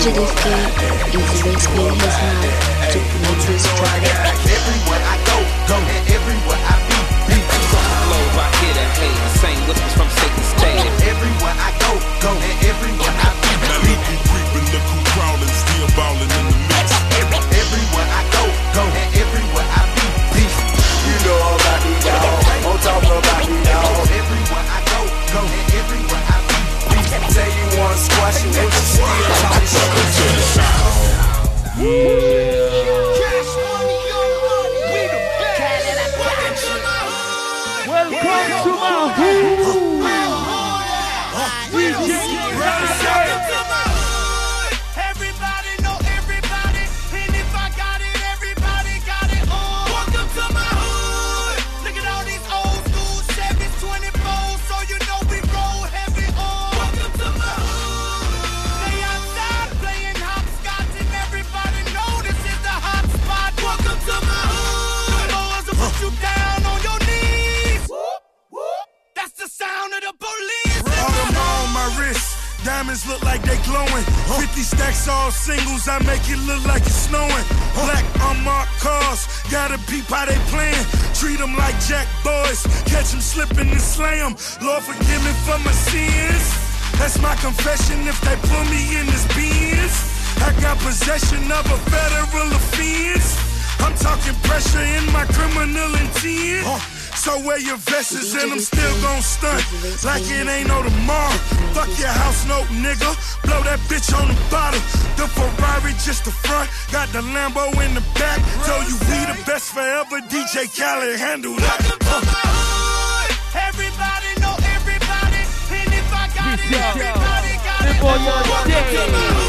Fugitive King is risking his life to make this product. wear your vests and I'm still gon' stunt like it ain't no tomorrow. Fuck your house no nigga. Blow that bitch on the bottle. The Ferrari just the front, got the Lambo in the back. So you we the best forever. DJ Khaled handle that. Everybody know everybody, and if I got it, everybody got it.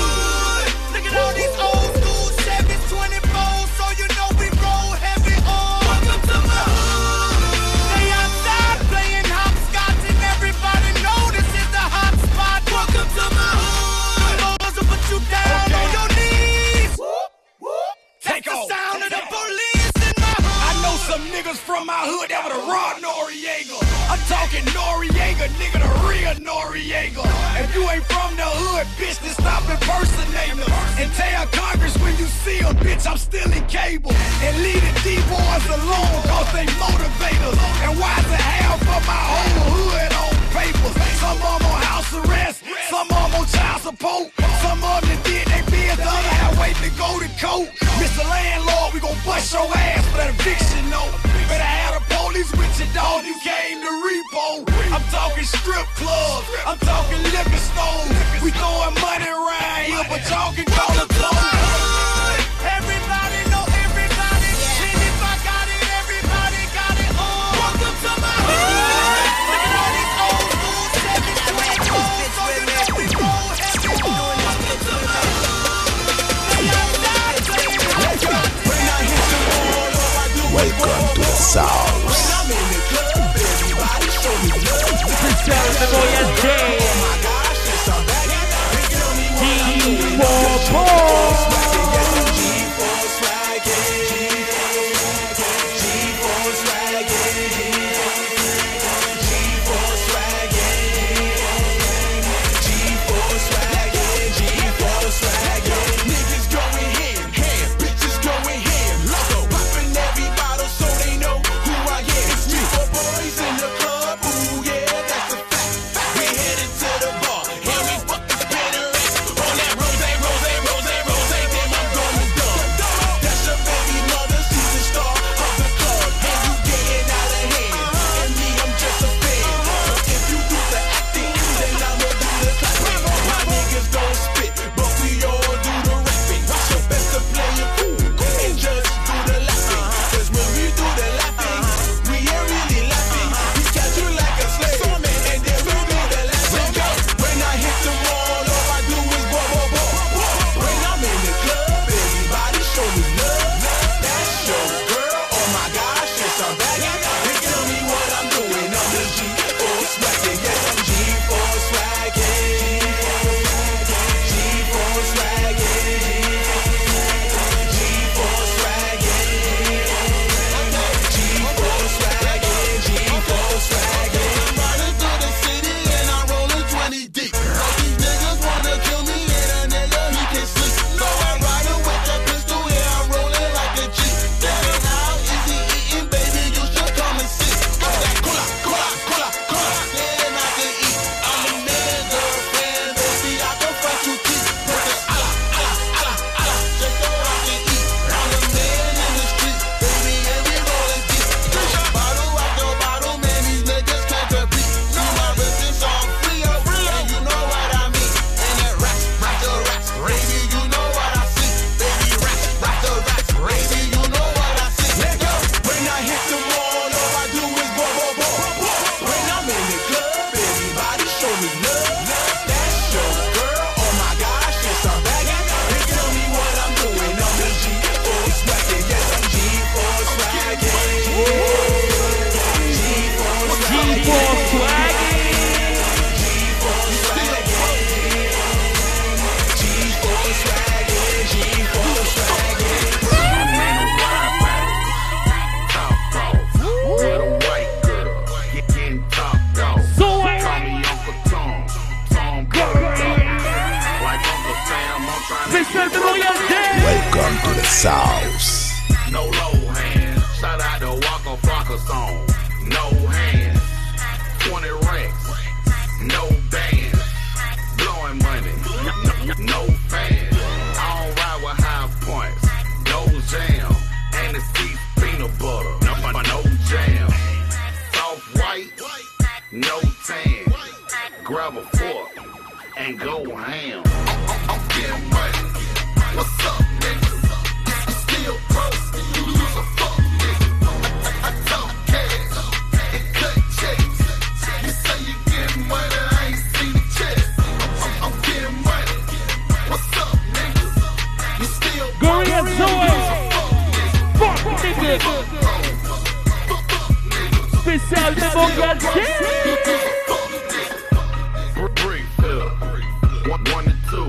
Two.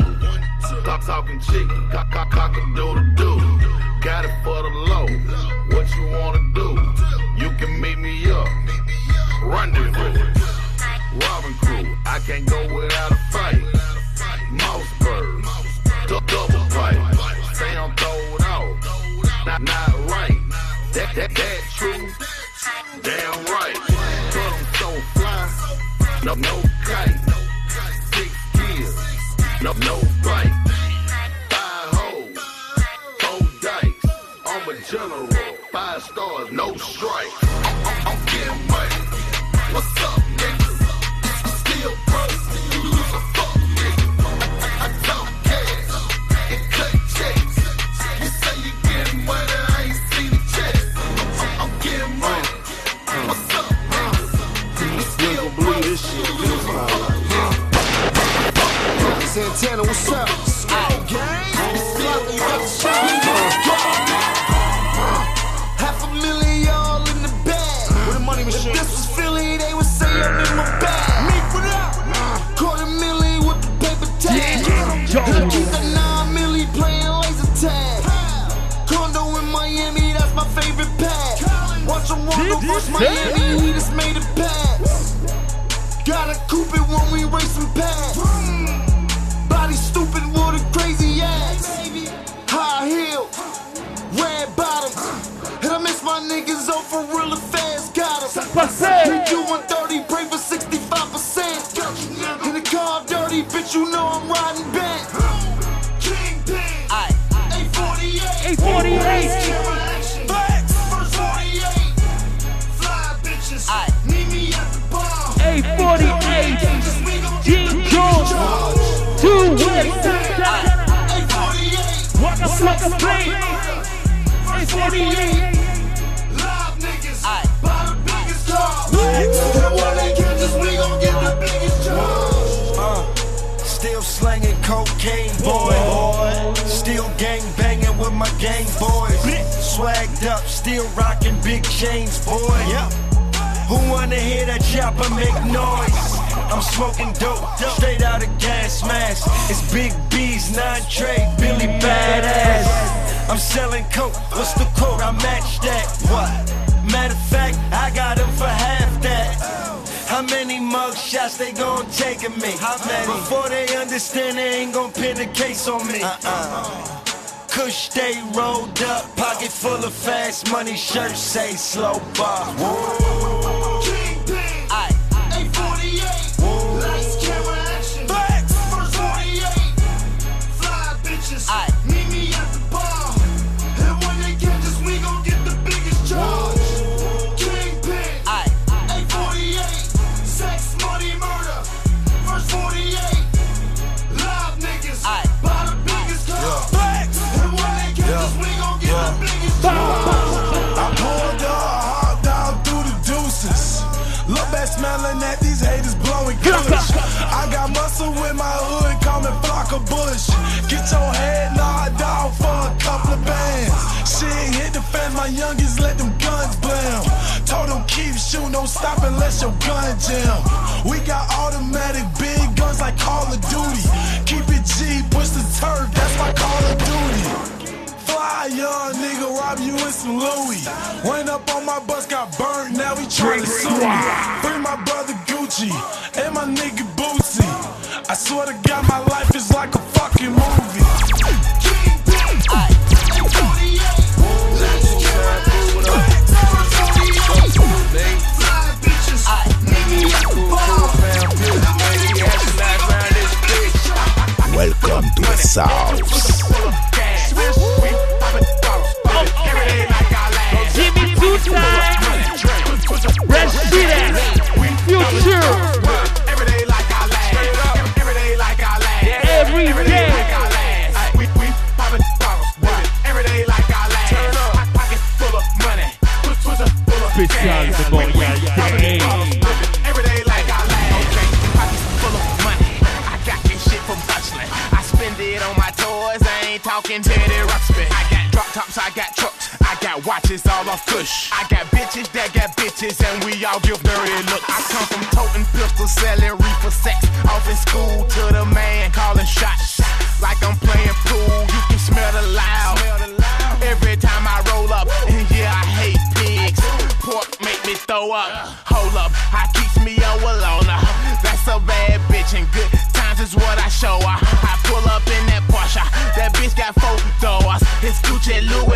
Stop talking chicken. Cock, cock, cock a doodle doo. Got it for the low. What you wanna do? You can meet me up. Rendezvous. Robin crew. I can't go without a fight. Mousebird. Du- double I'm throwed out. Not, not right. That, that, that true. No, no kite. Six gears. No, no bite. Five hoes. Four dice. I'm a general. Five stars, no strikes. What's up? Half a million y'all in the bag. The money machine? If this was Philly, they would say I'm in my bag. With the paper tag. Keep nine milli playing laser tag. Condo in Miami, that's my favorite pad. Watch Miami, he just made a pass. Gotta coupe it when we racing past. 848. Live niggas, buy the biggest car. And when they catch us, we gon' get the biggest charge. Uh, still slanging cocaine, boy. Still gang banging with my gang boys. Swagged up, still rocking big chains, boy. Who wanna hear that chopper make noise? I'm smoking dope, straight out of gas mask. It's Big B's, nine tray, Billy Badass. I'm selling coke, what's the quote? I match that. What? Matter of fact, I got him for half that. How many mug shots they gon' take of me? How many? Before they understand, they ain't gon' pin the case on me. Uh-uh. Kush they rolled up, pocket full of fast money, shirt say slow bar. Kingpin, muscle with my hood, call me Flocka Bush. Get your head knocked off for a couple of bands. Shit hit the fan, my youngest let them guns blam. Told them keep shooting, don't stop unless your gun jam. We got automatic big guns like Call of Duty. Keep it G, push the turf, that's my Call of Duty. Fly young nigga, rob you in some Louis. Went up on my bus, got burnt, now he tryna sue me. Bring my brother Gucci and my nigga Bootsy. I swear to God, my life is like a fucking movie. Welcome to the South. Charles the boy. Every day like I. Okay, pockets full of money. I got this shit from Dutchland. I spend it on my toys. I ain't talking Teddy Ruxpin. I got drop tops, I got trucks, I got watches all off Kush. I got bitches that got bitches, and we all give dirty looks. I come from toting pistols, selling reefer sex. Off in school to the show. I, I pull up in that Porsche. That bitch got four doors. His Gucci Louis.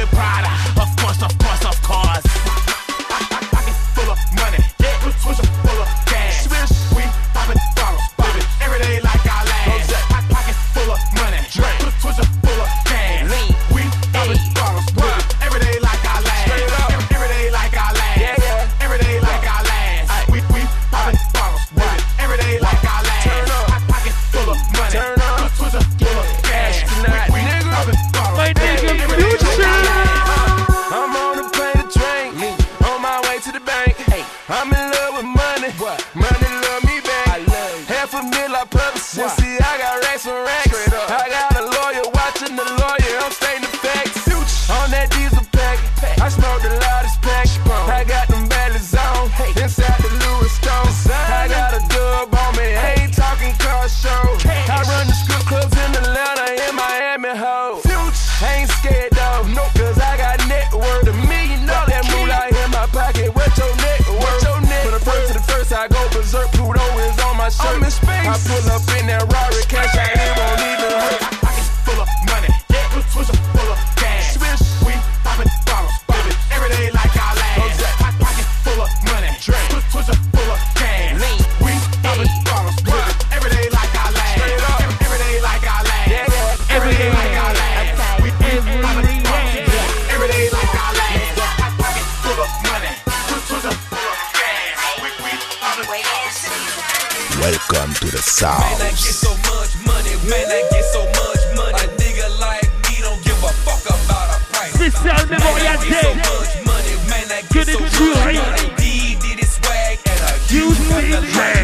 Yeah.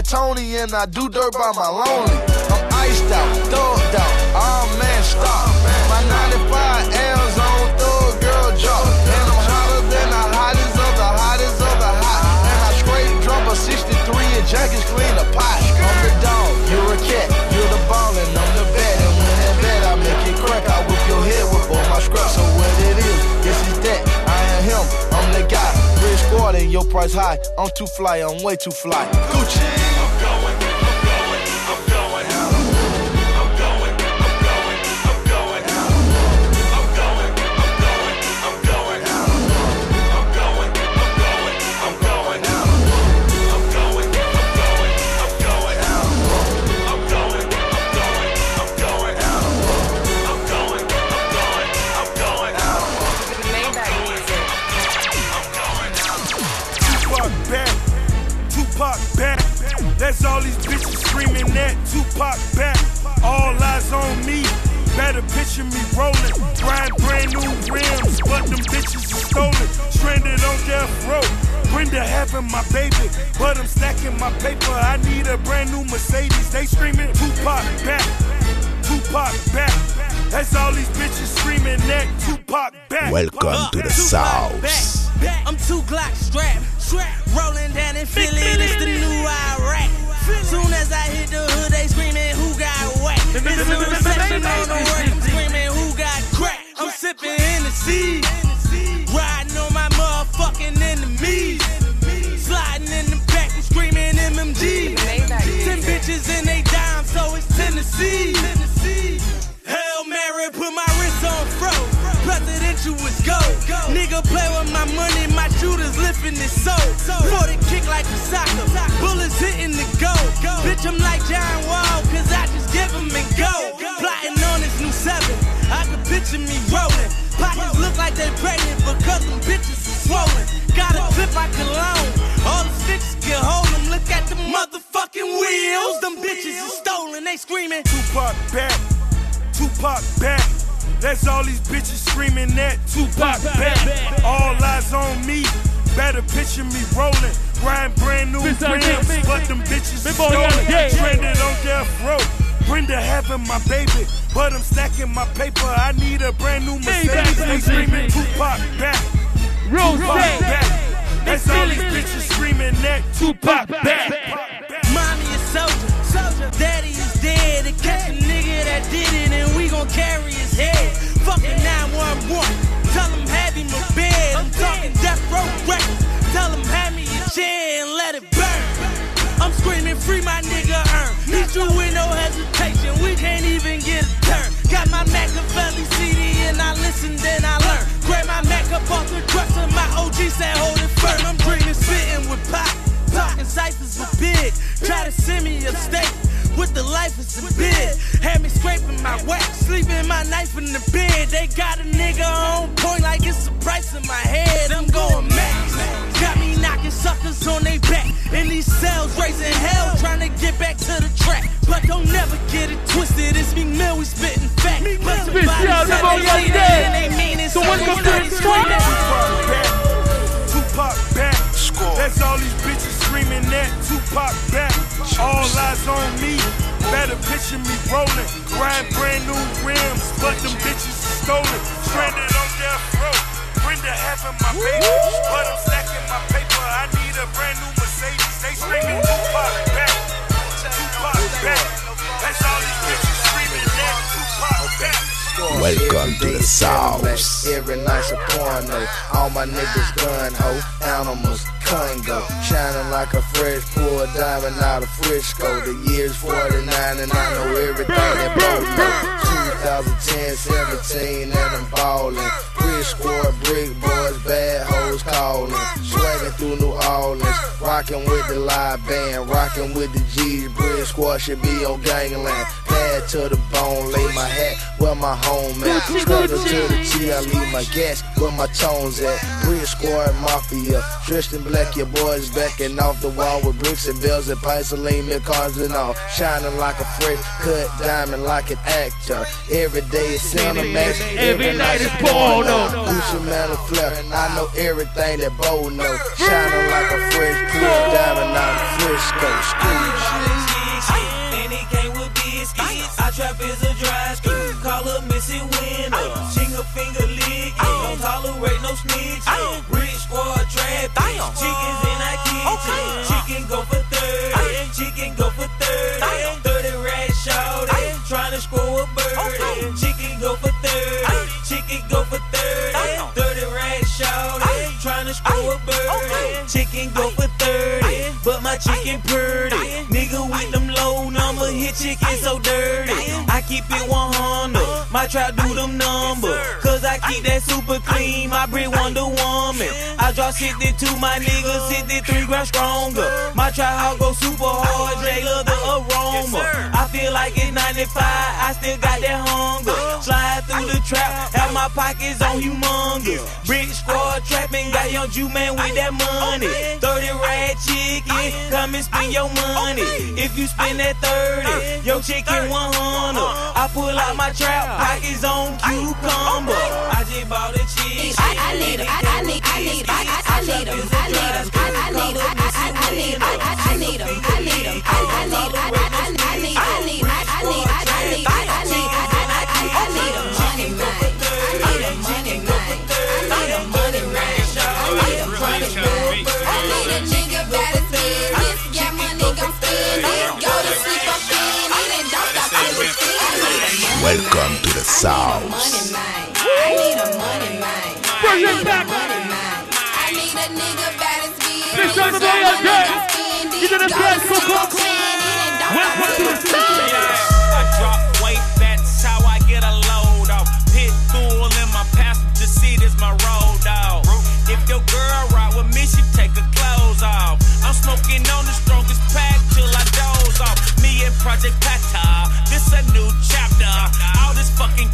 Like Tony. And I do dirt by my lonely. I'm iced out, thugged out. Oh man, stop. My 95 L's on thug girl drop. And I'm hotter than the hottest of the hottest of the hot. And I scrape drum a 63 and jackets clean a pot. I'm the dog, you're a cat, you're the ball and I'm the bat. And when that bat, I make it crack. I whip your head with all my scraps. So what it is, this is that. I am him, I'm the guy. And your price high. I'm too fly, I'm way too fly. Gucci. Picture me rolling, riding brand new rims, but them bitches are stolen. Stranded on death row. Brenda having my baby, but I'm stacking my paper. I need a brand new Mercedes. They screaming Tupac back, Tupac back. That's all these bitches screaming that Tupac back. Welcome to the South. I'm two Glock strapped, rolling down in Philly. It's the new Iraq. Soon as I hit the hood, they screaming, "Who got whacked?" It's a recession on the work. I'm sipping Hennessy, riding on my motherfucking enemies, sliding in the back and screaming MMG. Ten bitches in they dime, so it's Tennessee. Hail Mary, put my wrist on fro. Presidential is go. Nigga play with my money, my shooters lifting his soul. For the kick like a soccer, bullets hitting the goal. Bitch, I'm like John Wall, cause I just give him and go. Plotting on this new seven, picture me rolling. Pockets look like they pregnant because them bitches are swollen. Got a clip I can loan, all the sticks can hold them. Look at the motherfucking wheels, them bitches are stolen. They screaming, Tupac back, Tupac back. That's all these bitches screaming that Tupac back. All eyes on me. Better picture me rolling, riding brand new rims, but them bitches Memorial stolen. Stranded on death row. Brenda having my baby, but I'm stacking my paper. I need a brand new Mercedes. They screaming Tupac back, Rose Tupac Day. back. That's all these bitches screaming that Tupac back. Mommy is soldier, soldier. Daddy is dead. To catch a nigga that did it, and we gon' carry his head. Fucking 911. Tell him have him a bed. I'm talking death row records. Tell him hand me a chair and let it burn. I'm screaming free my nigga earn. He true with no hesitation. We can't even get a turn. Got my Machiavelli CD and I listen, then I learn. Grab my Mac up off the dresser. My OG said hold it firm. I'm dreaming, spitting with pop. Talking ciphers with big. Try to send me a steak with the life is a bid. Had me scraping my wax, sleeping my knife in the bed. They got a nigga on point like it's a price in my head. I'm going max. These cells, raising hell, trying to get back to the track. But don't never get it twisted. It's Meek Mill, we spitting fat. But somebody Special said they Memorial see that Day. and they mean it. So So welcome they to started the. Tupac back, Tupac back. That's all these bitches screaming that Tupac back. All eyes on me. Better picture me rolling, riding brand new rims, but them bitches are stolen. Stranded on death row. Brenda having my baby, but I'm stacking my paper. I need a brand new Mercedes. They screaming Tupac back, Tupac back. That's all these bitches screaming that Tupac back. Welcome to the South. Every night's a porno. All my niggas gun ho, animals, Shining like a fresh pour diamond out of Frisco. The year's 49 and I know everything that Bo know. 2010, 17 and I'm ballin'. Rich squad, brick boys, bad hoes callin'. Swaggin' through New Orleans. Rockin' with the live band, rockin' with the G's. Brick squad should be on gangland. Pad to the bone, lay my hat where my home at. Struggle to the T, I leave my gas where my tones at. Brick squad mafia, dressed in black, your boys backing off the wall with bricks and bells and pints of lean milk cars and all. Shining like a fresh cut diamond like an actor. Every day is Cinemax, every night is porno. Gucci Mane and Flair, I know everything that Bo know. Shining like a fresh pure diamond out of Frisco. Street And it came with biscuits. I trap is a dry scoop. Call her missing winner. Ching a finger lick. Don't tolerate no snitching. Squad trap. Chickens in our kitchen. Chicken go for 30. Chicken go for 30. 30 rat short. Trying to score a bird. Chicken go for 30. Chicken go for 30. 30 rat short. Trying to score a bird. Chicken go for 30. But my chicken purdy. Nigga with them low number. Hit chicken so dirty. I keep it 100. My trap do them number. Cause I keep that super clean. My breed Wonder Woman. I drop 62, my nigga 63 grams stronger. My trap hog go super hard. J love the aroma. I feel like it's 95. I still got that hunger. Slide through the trap. Have my pockets on humongous. Brick squad trapping. Got young Jew man with that money. 30 rat chicken. Come and spend your money. If you spend that 30, your chicken 100. I pull out my trap. Pockets on cucumber. I just bought a cheese. I, need 'em, I, need, I need, I, I, need 'em, I need 'em, I, need, I, I, need 'em, I, need 'em, I need 'em, I, need, I, I, need, I need, I, Welcome to the South. money man, I need a money man, I need a money man, I need a nigga better spend it, Listen to the got money again. gon' spend it, You did a go dance, to sleep Coco. up in it, and don't Welcome to the South. I drop weight, that's how I get a load off. Pit bull in my passenger seat is my road dog. If your girl ride with me, she take her clothes off. I'm smoking on the strongest pack till I doze off. Me and Project Pata, this a new chapter. All this fucking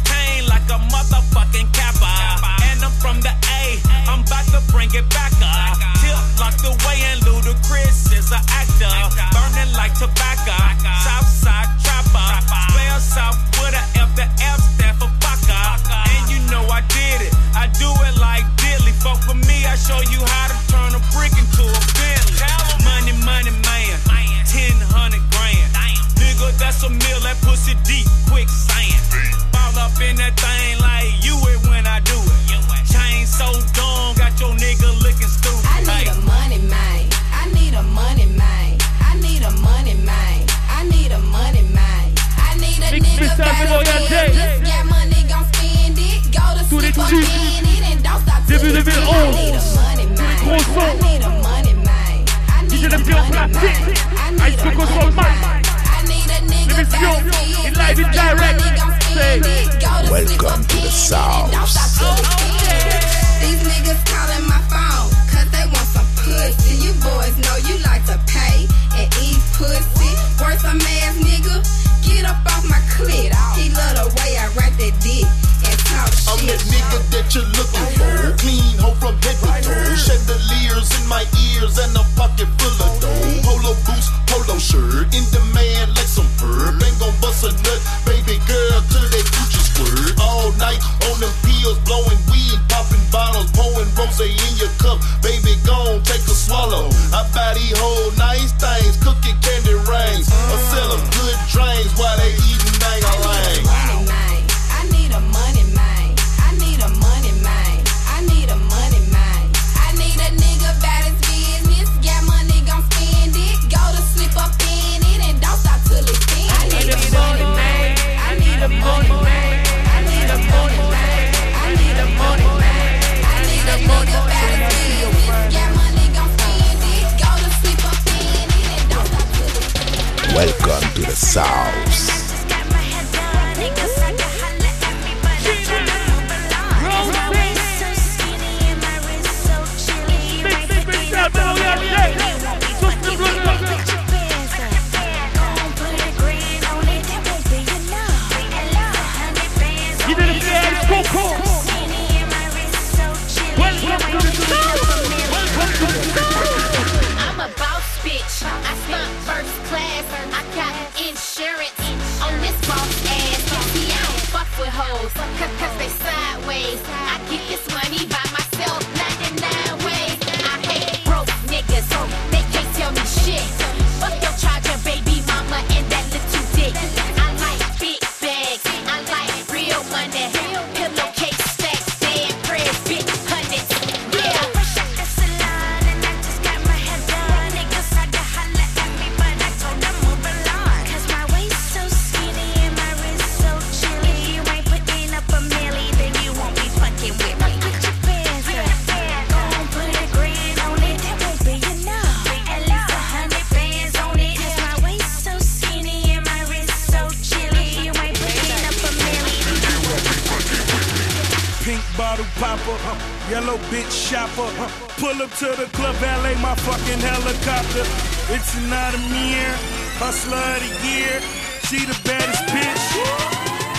It's not a mirror, hustler of the year. She the baddest bitch.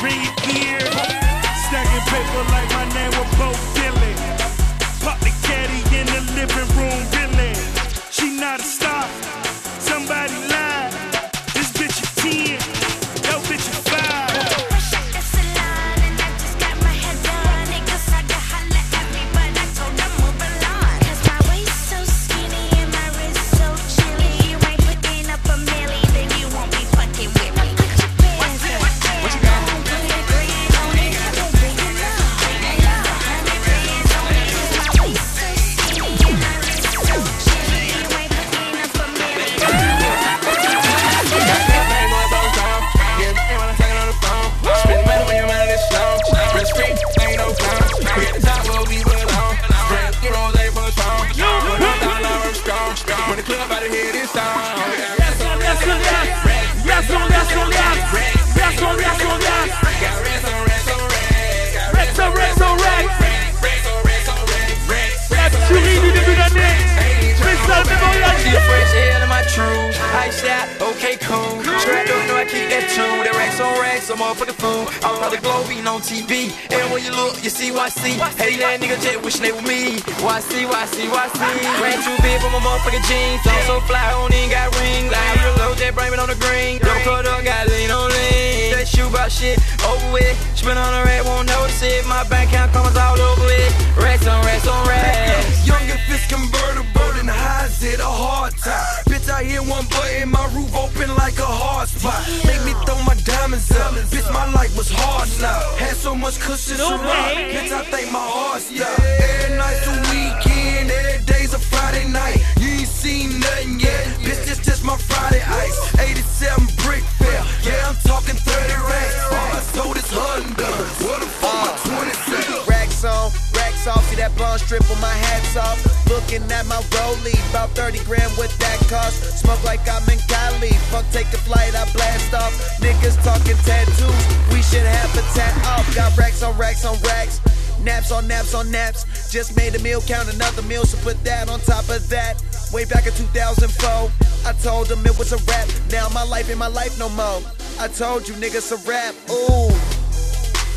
Bring it here. Stacking paper like my name was Bo Billy. Pop the caddy in the living room, really. She not a star. Somebody lied. Okay, cool. Straight up, know I keep that tune. That racks on racks, I'm motherfucking fool. I'm on the globe, eating on TV. And when you look, you see see. Hey, that nigga jet wishing they were me. Why see, why see, why see? Ran too big for my motherfucking jeans. I'm so fly, I don't even got rings. Like, real low, jet brain on the green. Don't cut up, got lean on lean. That shoe about shit, over with. Spin on the rack, won't notice it. My bank account comes all over it. Racks on racks on racks. Young and fist convertible and highs it a hard time. I hear one button, my roof open like a hard spot. Make me throw my diamonds up. Bitch, my life was hard now. Had so much cushion to rock. Bitch, I think my heart stopped. Every night's a weekend, every day's a Friday night. You ain't seen nothing yet. Bitch, this just my Friday ice. 87 brick fair. Yeah, I'm talking 30 racks. All I sold is Honda. What that blonde strip on my hats off. Looking at my rollie, about 30 grand with that cost. Smoke like I'm in Cali, fuck take a flight, I blast off. Niggas talking tattoos, we should have a tat off. Got racks on racks on racks. Naps on naps on naps. Just made a meal, count another meal, so put that on top of that. Way back in 2004, I told them it was a rap. Now my life ain't my life no more. I told you niggas a rap. Ooh.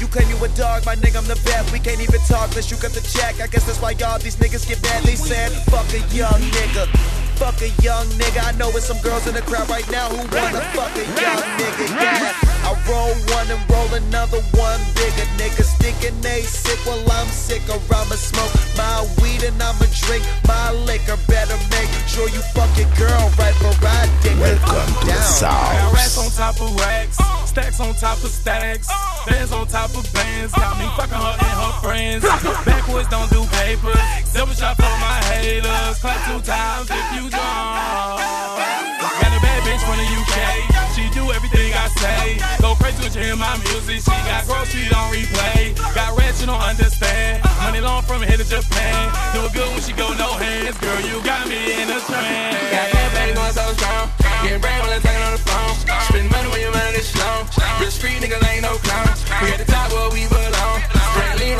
You claim you a dog, my nigga, I'm the best. We can't even talk unless you got the check. I guess that's why y'all these niggas get mad. They said, fuck a young nigga. Fuck a young nigga. I know it's some girls in the crowd right now who wanna fuck a young nigga. Yeah. I roll one and roll another one bigger. Niggas thinking they sick while I'm sick or I'ma smoke my weed and I'ma drink my liquor. Better make sure you fuck your girl right for I dick her Welcome to the Got racks South. on top of racks, stacks on top of stacks, bands on top of bands. Got me fucking her and her friends. Backwoods don't do papers. Double shot for my haters. Clap two times if you drunk. Got a bad bitch from the UK. She do everything I say. Go crazy when you hear my music. She got girls she don't replay. Got rats you don't understand. Money long from here to Japan. Do it good when she go no hands. Girl, you got me in a trance. Got that baby going so strong. Getting brand when I talking on the phone. Spend money when you money this long. Real street niggas ain't no clown. We at the top where we belong. Spray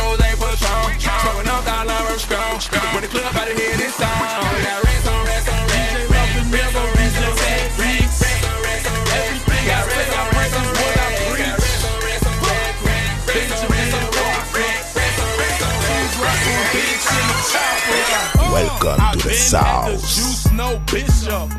chopper. Welcome to the At the South. juice, no bishop.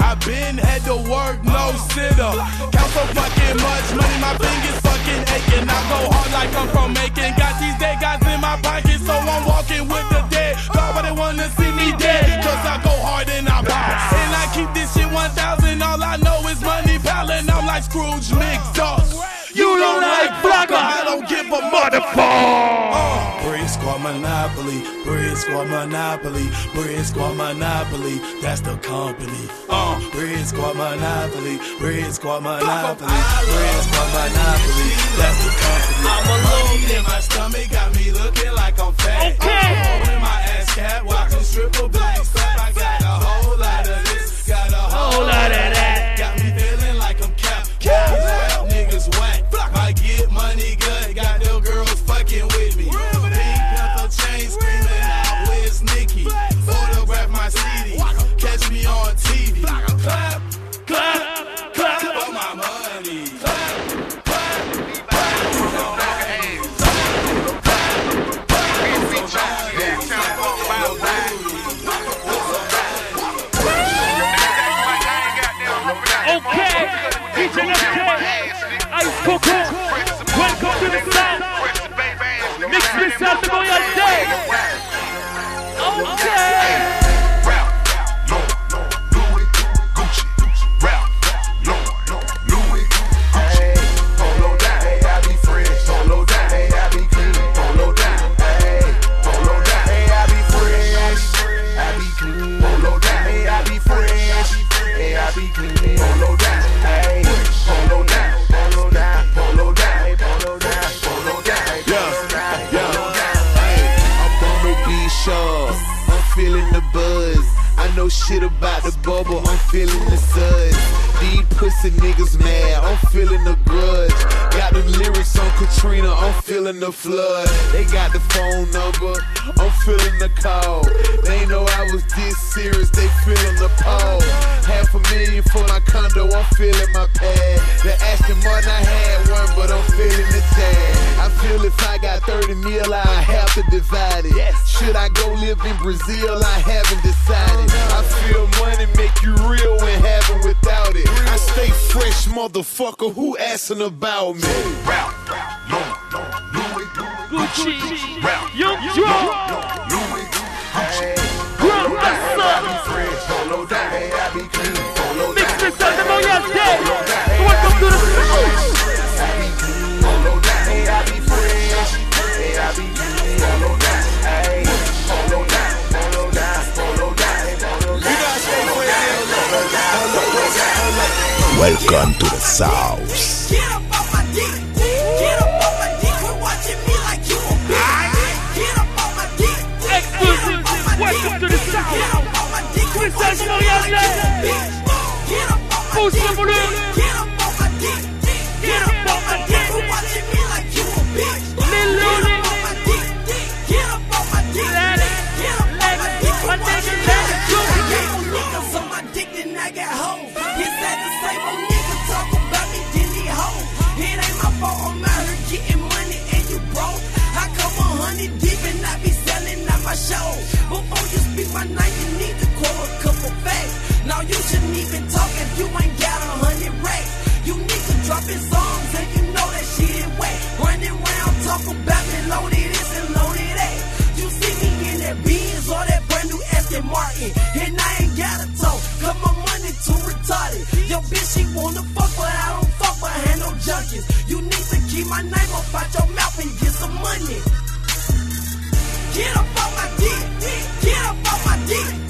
I've been had to work, no sitter. Count so fucking much money, my fingers fucking aching. I go hard like I'm from Macon. Got these dead guys in my pocket, so I'm walking with the dead. Nobody wanna see me dead, cause I go hard and I bow. And I keep this shit 1000. All I know is money piling. I'm like Scrooge McDuck. You don't like Flocka, I don't give a motherfucker. Uh, Brick Squad Monopoly, Brick Squad Monopoly, Brick Squad Monopoly, that's the company. Uh, Brick Squad Monopoly, Brick Squad Monopoly, Brick Squad Monopoly, that's the company. I'm a little in my stomach, got me looking like I'm fat. Okay. I'm holding my ass cat, watching stripper black stuff. I got a whole lot of this, got a whole lot of Ice shit about the bubble. I'm feeling the suds. Pussy niggas mad. I'm feeling the grudge. Got the lyrics on Katrina. I'm feeling the flood. They got the phone number. I'm feeling the call. They know I was this serious. They feeling the pause. Half a million for my condo. I'm feeling my pad. The Aston Martin I had one, but I'm feeling the tag. I feel if I got 30 mil, I have to divide it. Should I go live in Brazil? I haven't decided. I feel money make you real when having without it. I stay fresh, motherfucker. Who asking about me? Gucci, Young Dro, Grand Master. Mix this out the Royal Day. Welcome to the South. Get up off my dick. Get up off my dick. Quit watching me like you a bitch. Get up off my dick. Welcome to the South. Get up off my dick. Junkies. You need to keep my name up out your mouth and get some money. Get up on my dick, get up on my dick,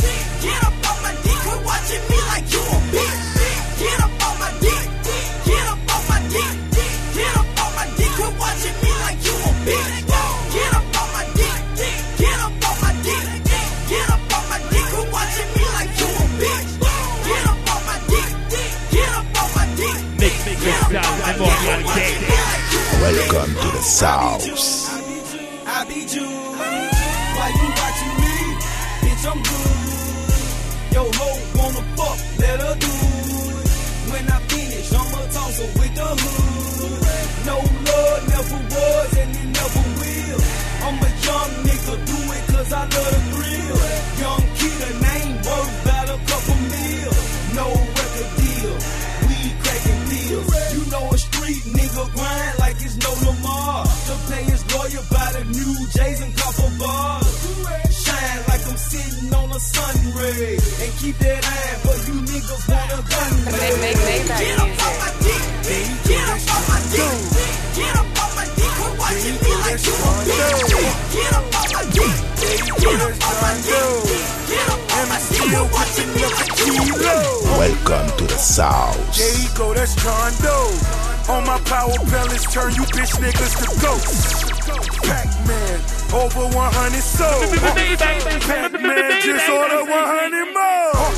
To the South. Keep that eye, but you niggas want a gun ray. Get up on my dick, get up on my dick. Get up on my dick, quit watching me like you a bitch. Get up on my dick, get up on my dick. Get up on my dick, quit watching me like you a bitch. Welcome to the sauce. There you go, that's John Doe. On my power pellets, turn you bitch niggas to ghosts. Pac-Man, over 100 sold. Pac-Man, just order 100 more.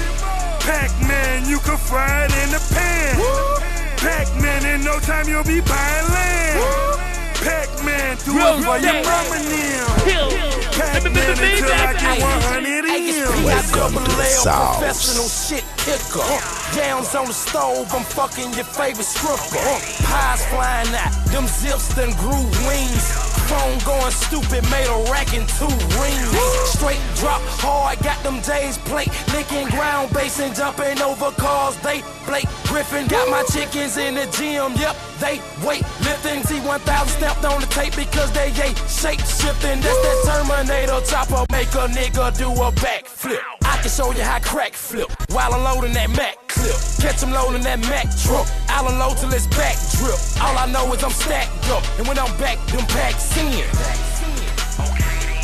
Pac-Man, you can fry it in the pan. Pac-Man, in no time you'll be buying land. Pac-Man, do it for your mama now. Pac-Man, until I get 100 in. Welcome to the sauce. Professional shit kicker. Downs on the stove, I'm fucking your favorite stripper. Pies flying out, them zips done grew wings. Phone going stupid, made a rack in two rings. Straight drop hard, got them days plate. Licking ground, basing, jumping over cars. They Blake Griffin got my chickens in the gym. Yep, they wait lifting. T1000 stepped on the tape because they ain't shape shifting. That's that Terminator chopper, make a nigga do a backflip. I can show you how crack flip while I'm loading that Mac clip. Catch him loading that Mac truck. I'll unload till it's back drip. All I know is I'm stacked up, and when I'm back, them packs in.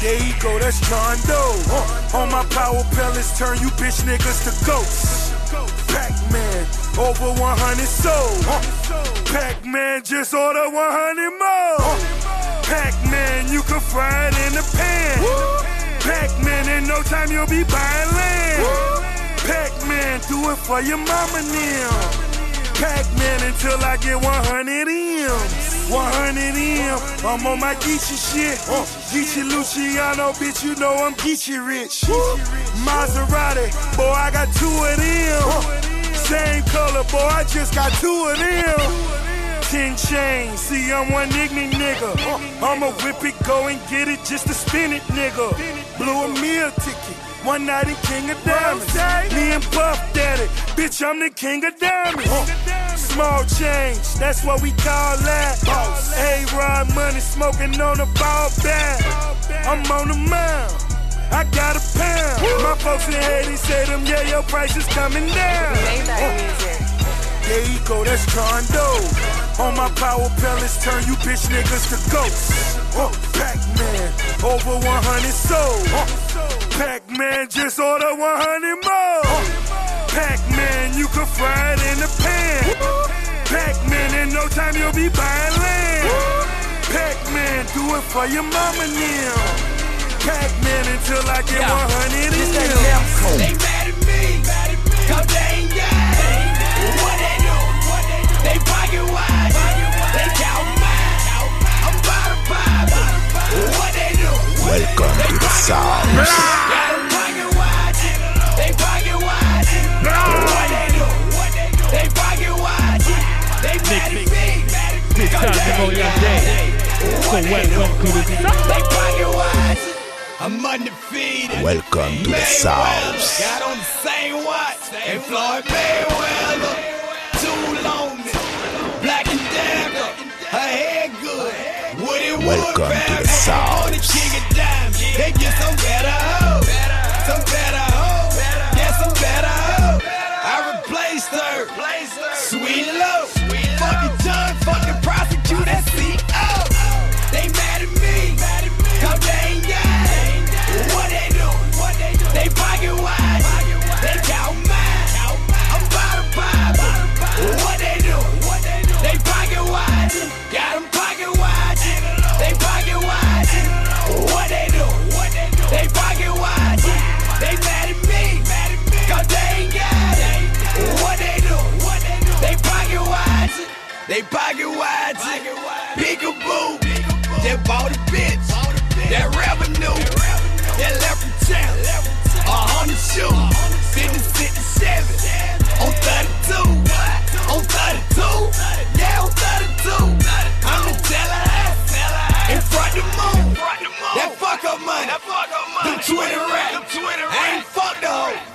There you go, that's John Doe. Uh, on my power pellets, turn you bitch niggas to ghosts. Pac-Man, over 100 sold. Pac-Man, just order 100 more. Pac-Man, you can fry it in the pan. No time you'll be buying land. Pac-Man, do it for your mama now. Pac-Man until I get 100 M's. 100 M. I'm on my Geechee shit. Uh, Geechee Luciano, bitch, you know I'm Geechee rich. Maserati, boy, I got two of them. Same color, boy, I just got two of them. Ten chains, see I'm one ignorant nigga. I'ma whip it, go and get it just to spin it, nigga. Blew a meal ticket. One night in King of Diamonds. Me and Puff Daddy. Bitch, I'm the King of Diamonds. Small change, that's what we call that. A-Rod money smoking on a ball bag. I'm on the mound. I got a pound. My folks in Haiti say them, yeah, your price is coming down. Uh, there you go, that's John Doe. On my power pellets, turn you bitch niggas to ghosts. Uh, Pac-Man, over 100 sold. Uh, Pac-Man, just order 100 more. Pac-Man, you can fry it in the pan. Pac-Man, in no time you'll be buying land. Pac-Man, do it for your mama now. Pac-Man until I get 100 in. They mad at me, cause they ain't got it. What they do? They pocket wise, wise, they pocket watch it. They pocket watch it. What they do? They pocket watch it. They mad at me. Big time Memorial Day. So welcome to the. I'm undefeated. Welcome to the sauce. Got on the same watch and Floyd Mayweather. Too long, black and dapper, her hair good. Welcome to the On they oh. oh. get some better hoes, some better hoes, yeah, some better hoes. I replaced her, sweet low, They pocket wide, peekaboo. They bought a bitch, that revenue, that left from town. A hundred shoes, fifty, fifty, seven. on 32, on 32, yeah, on 32. I'm the teller in front the moon. That fuck up money, them 20 racks. I ain't fucked the hoe.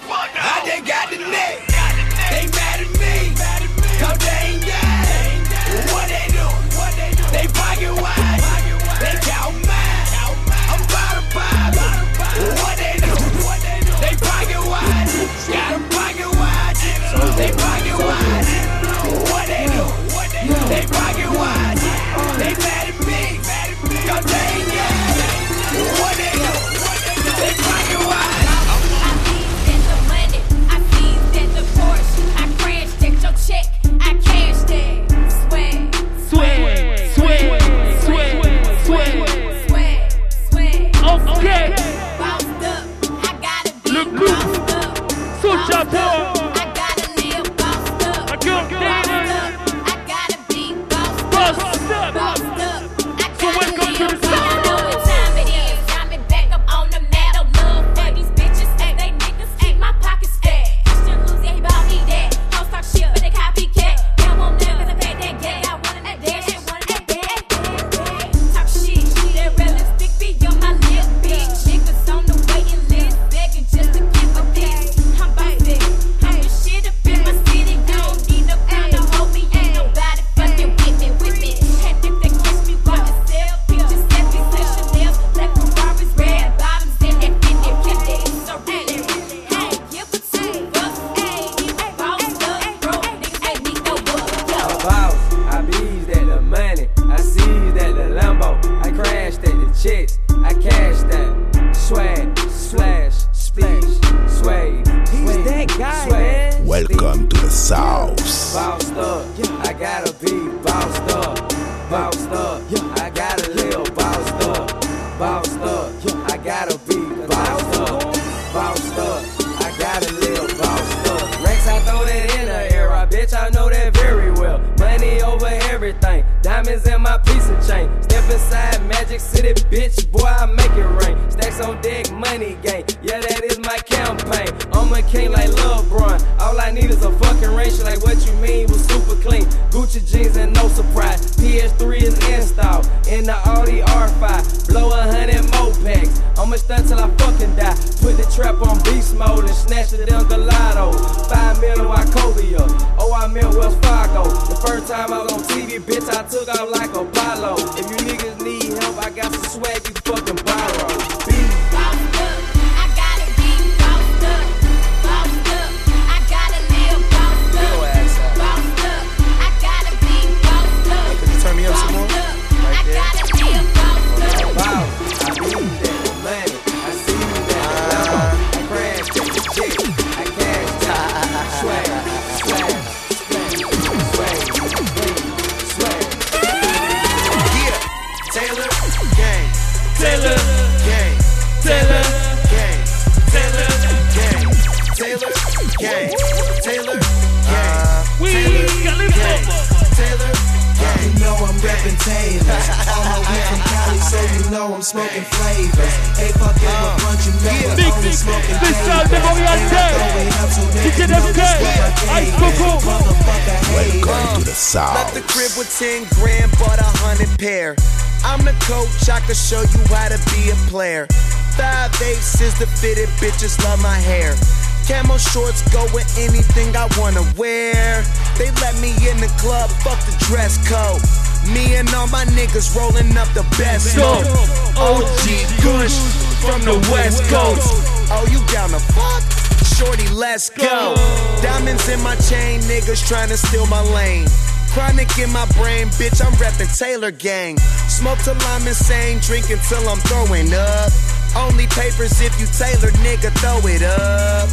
trying to steal my lane. Chronic in my brain, bitch, I'm reppin' Taylor Gang. Smoke till I'm insane, drink until I'm throwing up. Only papers if you Taylor, nigga, throw it up.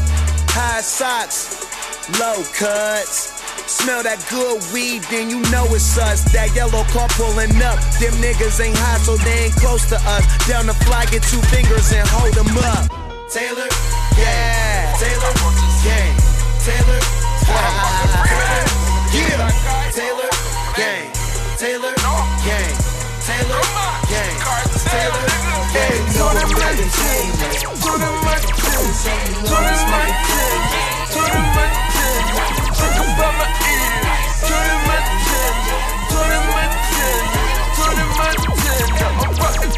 High socks, low cuts. Smell that good weed, then you know it's us. That yellow car pulling up. Them niggas ain't hot, so they ain't close to us. Down the fly, get two fingers and hold them up. Taylor, yeah. Taylor, yeah. Taylor. Taylor Gang, Taylor Gang, Taylor Gang, Taylor Gang. Turn them my ten, chain, turn them like a chain, turn them like a chain, turn them my ten. I'm about to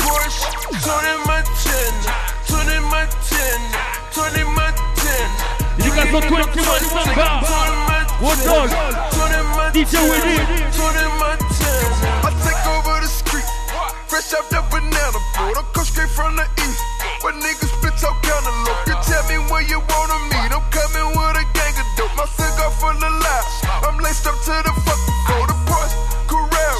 Porsche, turn them like a chain, turn them like a wise. Peekaboo. So 21 Samba. What dog? DJ Willie. I take over the street. Fresh out that banana boat. I come straight from the east. But niggas spit out cantaloupe. You tell me where you wanna meet. I'm coming with a gang of dope. My cigar full of lies. I'm laced up to the fucking core. The Porsche, Carrera,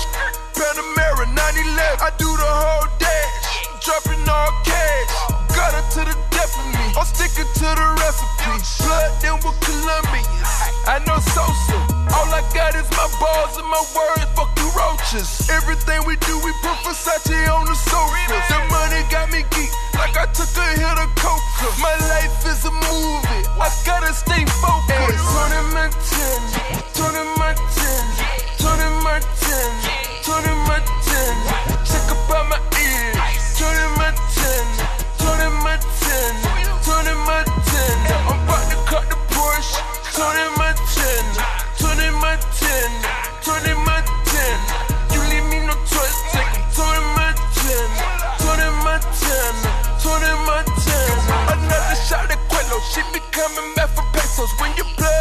Panamera, 911. I do the whole dash. Dropping all cash. It to the death of me. I'm sticking to the recipe. Blood then with Colombians. I know Sosa. All I got is my balls and my words. Fuck you roaches. Everything we do, we put Versace on the sofa. The money got me geek. Like I took a hit of coca. My life is a movie. I gotta stay focused. Tony Montana, Tony Montana, Tony Montana, Tony Montana. Check about my ears. Martin, Tony Martin, my Martin. I'm about to cut the Porsche. Tony Montana, Tony Montana, Tony Montana. You leave me no choice. Take it. Tony Montana, Tony Montana, Tony Montana. Another shot at Quello. She be coming back for pesos. When you blood,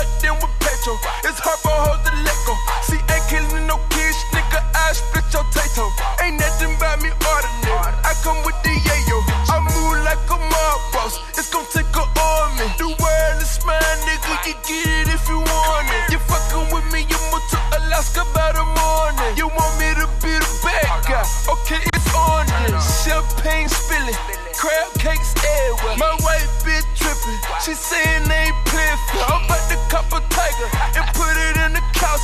a and put it in the couch.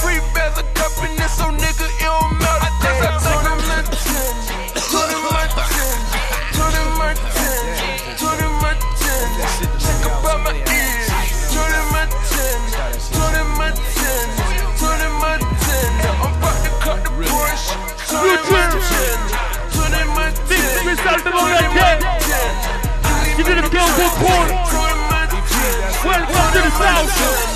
Free bags of cupping this, so nigga, it don't matter. Tony Montana, Tony Montana, Tony Montana, Tony Montana. Check about my ears. Tony Montana, Tony Montana, Tony Montana. I'm about to cut the Porsche. Tony Montana, Tony Montana. Mr. Demolition. You did a girl go porn. Welcome to the South.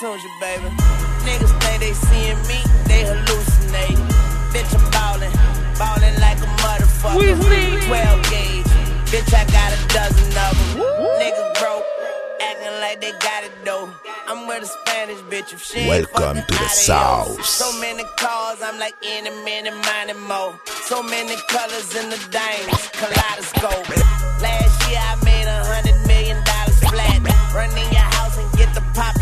hoes call me Tunechi, baby. Niggas think they seeing me, they hallucinate. Bitch, I'm ballin', ballin' like a motherfucker. Weezy. 12 gauge, bitch, I got a dozen of them. Niggas broke, acting like they got it though. I'm with a Spanish bitch, if she Welcome to the. South. So many cars, I'm like in a minute, minding more. So many colors in the dimes, kaleidoscope. Last year I made a hundred million dollars flat. Run in your house and get the poppin'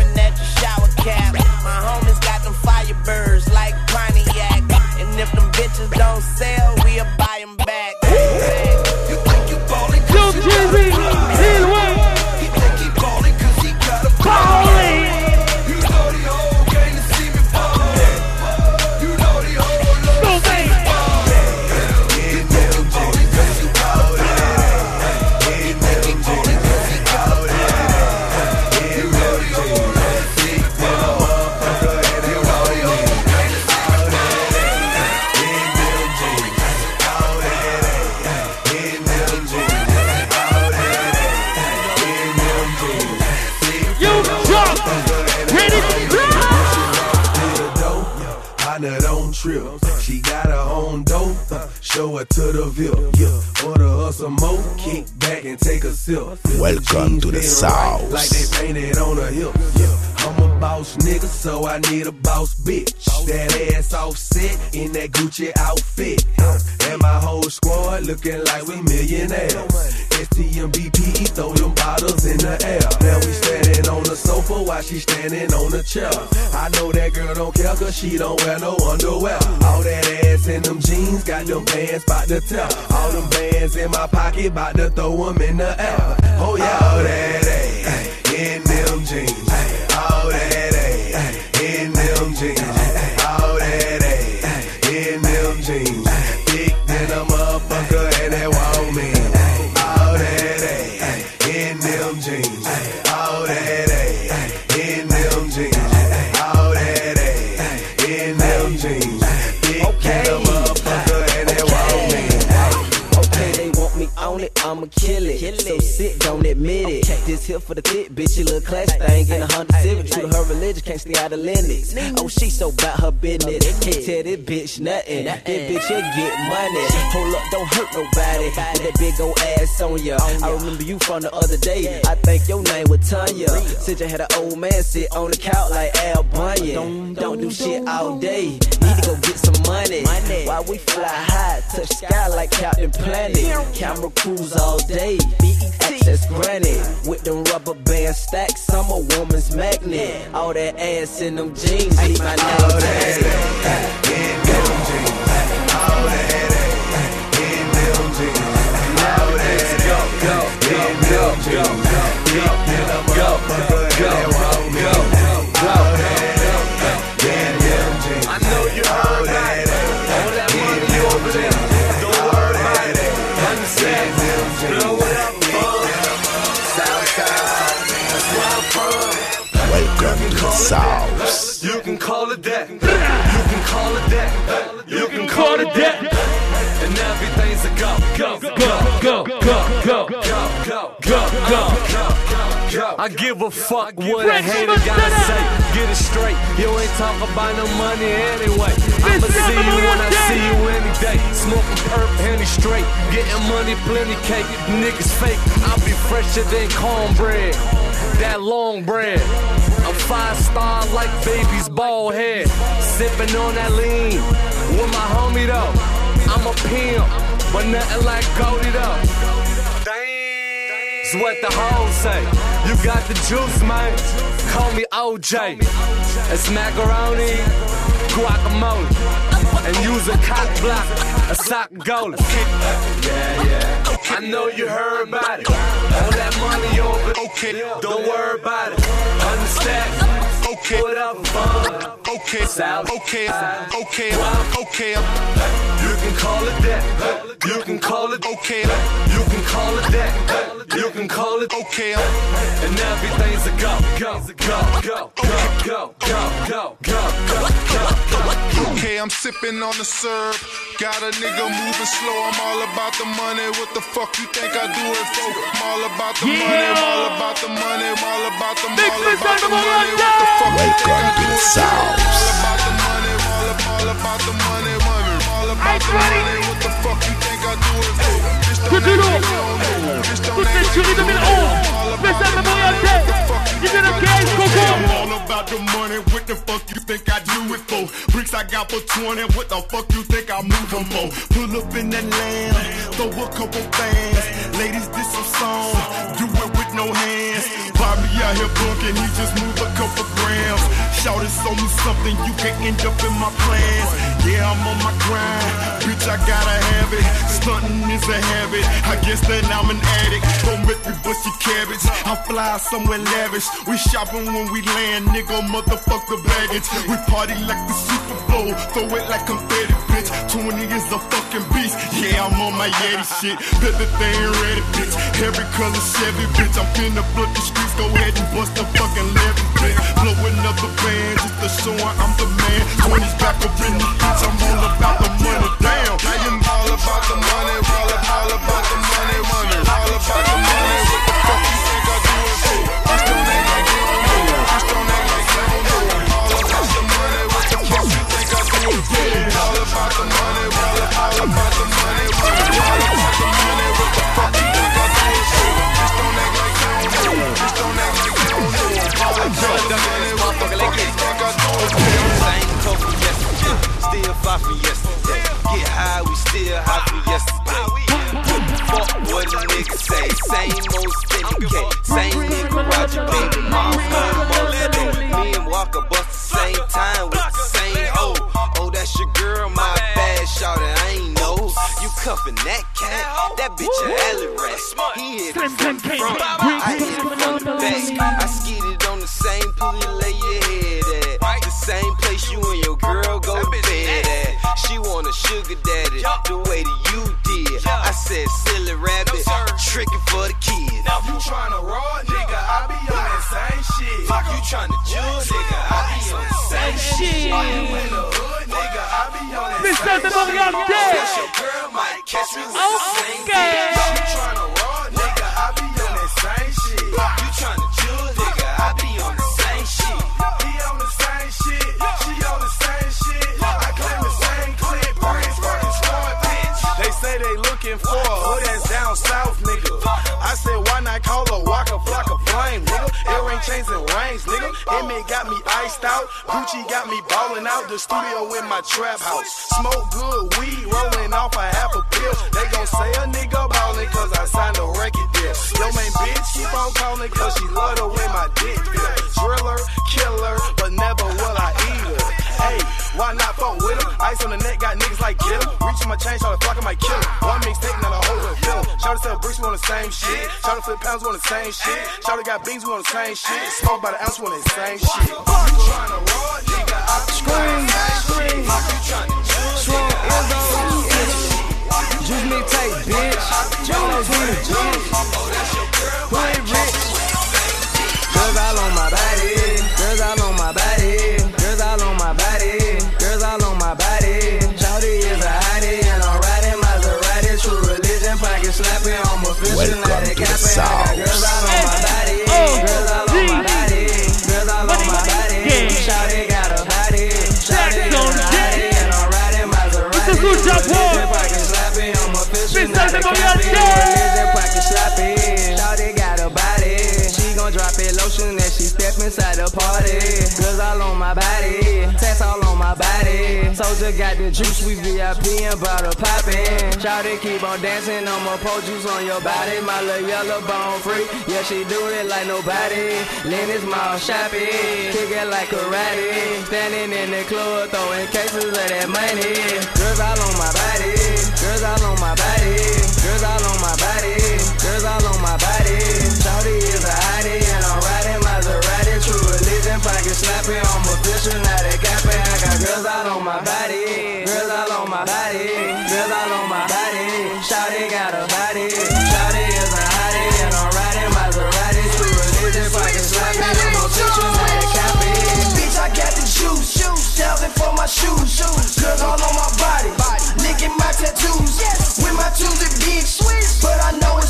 at your shower cap. My homies got them firebirds like Pontiac. And if them bitches don't sell, we'll buy them back. Show her to the VIP. Yeah. Order her some more. Kick back and take a sip. Welcome to the South. Like they painted on her hip. Yeah. I'm a boss nigga, so I need a boss bitch. That ass offset in that Gucci outfit. And my whole squad looking like we millionaires. STMBP, throw them bottles in the air. Now we standing on the sofa while she standing on the chair. I know that girl don't care cause she don't wear no underwear. All that ass in them jeans, got them pants bout to tell. All them bands in my pocket, bout to throw them in the air. Oh yeah, all that ass in them jeans. It, I'ma kill it. Kill it. So sick, don't admit it. This here for the thick bitch, she little class thing in a Honda Civic. True to her religion, can't stay out of limits. Oh, she so about her business. Can't tell this bitch nothing. This bitch here get money. Hold up, don't hurt nobody. With that big old ass on ya. I remember you from the other day. I think your name was Tanya. Said you had an old man sit on the couch like Al Bunyan. Don't do shit all day. Need to go get some money. While we fly high, touch sky like Captain Planet. Camera crews all day. Access granted. With them rubber band stacks, I'm a woman's magnet. All that ass in them jeans, need my all name I I give a fuck what a hater gotta say. Get it straight. You ain't talking about no money anyway. I'ma see you when I see you any day. Smoking perp, handy straight. Getting money, plenty cake. Niggas fake. I'll be fresher than cornbread. That long bread. I'm five star like baby's bald head. Sipping on that lean. With my homie though. I'm a pimp. But nothing like Goldie though. It's what the hoes say. You got the juice, man. Call me OJ. It's macaroni, guacamole, and use a cock block, a sock goalie. Yeah, yeah. I know you heard about it. All that money over. Okay. Don't worry about it. Understand? Okay. Put up fun. Okay. South. Okay. Okay. Okay. You can call it that. You can call it okay. You can call it that. You can call it okay. And everything's a go, go, go, go, go, go, go, go, go, go, go. Okay, I'm sipping on the syrup. Got a nigga moving slow. I'm all about the money. What the fuck you think I do it for? I'm all about the money. I'm all about the money. I'm all about the money. All about the money. What the fuck you think I do it for? All about the money. All about the money. All about. What the fuck you think I do it for? Act lourd. Toute act like cette you tuerie don't know. 2011. Spécial Memorial Day. Give it a case, Coco. all about the money. What the fuck you think I do it for? Bricks I got for 20. What the fuck you think I move them for? Pull up in that land. Throw a couple fans. Ladies, this some song. Do it with no hands. Bobby out here bunking. He just moved a couple grams. Shout it, show me something. You can end up in my plans. Yeah, I'm on my grind. Bitch, I gotta have it. Stunting is a habit. I guess that I'm an addict. Don't make me bust your cabbage. I fly somewhere lavish. We shopping when we land, nigga. Motherfuck the baggage. We party like the Super Bowl. Throw it like confetti, bitch. 20 is a fucking beast. Yeah, I'm on my Yeti shit. Bet the thing ready, bitch. Every color Chevy, bitch. I'm finna flood the streets. Go ahead and bust the fucking. Blowing up the band just I'm the man. 20s back up in the bitch. I'm all about the money. Damn. I am all about the money, all, all about the money, money, all about the money. What the fuck you think I do it for? Don't. All about the money. What the fuck you think I do? All about the money, all, about the money, money. What the fuck you think I do it for? Same token yesterday, still far from yesterday. Get high, we still high from yesterday. Fuck what a nigga say, same old K, same nigga Roger baby, mom fuck most day. Me and Walker bust the same time with the same hoe. Oh, that's your girl, my bad shot, I ain't know. You cuffing that cat, that bitch a alley rat. He from the front, I hit it from the back. I skidded on the same pool you lay your head at. The same place you and your girl go to bed at. She want a sugar daddy, the way that you did. I said, silly rabbit, tricking for the kids. Now if you tryna raw, nigga, I be on that same shit. You tryna judge, nigga, I be on the same shit. You in the hood, nigga, I be on that Mr. same shit. Day. Guess your girl might catch me with Okay. the same bitch. You tryna raw, chains and rings, nigga. Emmy got me iced out. Gucci got me balling out. The studio in my trap house. Smoke good weed, rolling off a half a pill. They gon' say a nigga ballin' cause I signed a record deal. Yo, main bitch keep on calling cause she love the way my dick feel. Driller, killer, but never will I eat her. Hey, why not fuck with him? Ice on the neck, got niggas like get him. Reaching my chain, shout flock, I might kill him. One mixtape, now the whole him. Shout sell bricks, we on the same shit. Shout flip pounds, we on the same shit. Shout got beans, we on the same shit. Smoke by the ounce, we on the same shit. You tryna raw, nigga, I be on that same shit. You tryna judge, Strong nigga, I be on the same shit. Juice me tape, bitch. Jones in the jeans. Boy, rich. Girls all on my body. Girls all on my body. A body. She gon' drop it lotion as she step inside the party. Girls all on my body. Tats all on my body. Soldier got the juice, we VIP and bottle poppin'. Shawty keep on dancing, I'ma pour juice on your body. My little yellow bone free, yeah, she do it like nobody. Lenox Mall shopping, kick it like karate. Standing in the club, throwing cases of that money. Girls all on my body, girls all on my body, girls all on my body, girls all on my body. Shawty is a hottie, and I'm riding Maserati. True religion, pocket slapping, I'm official, not girls all on my body, girls all on my body, girls all on my body. Shawty got a body, Shawty is a hottie, and I'm riding Maserati. True religion, pocket slapping, I'm official, not a capping. Bitch, I got the juice. Thousand for my shoes. Girls all on my body. Licking my tattoos. With my Tuesday bitch. But I know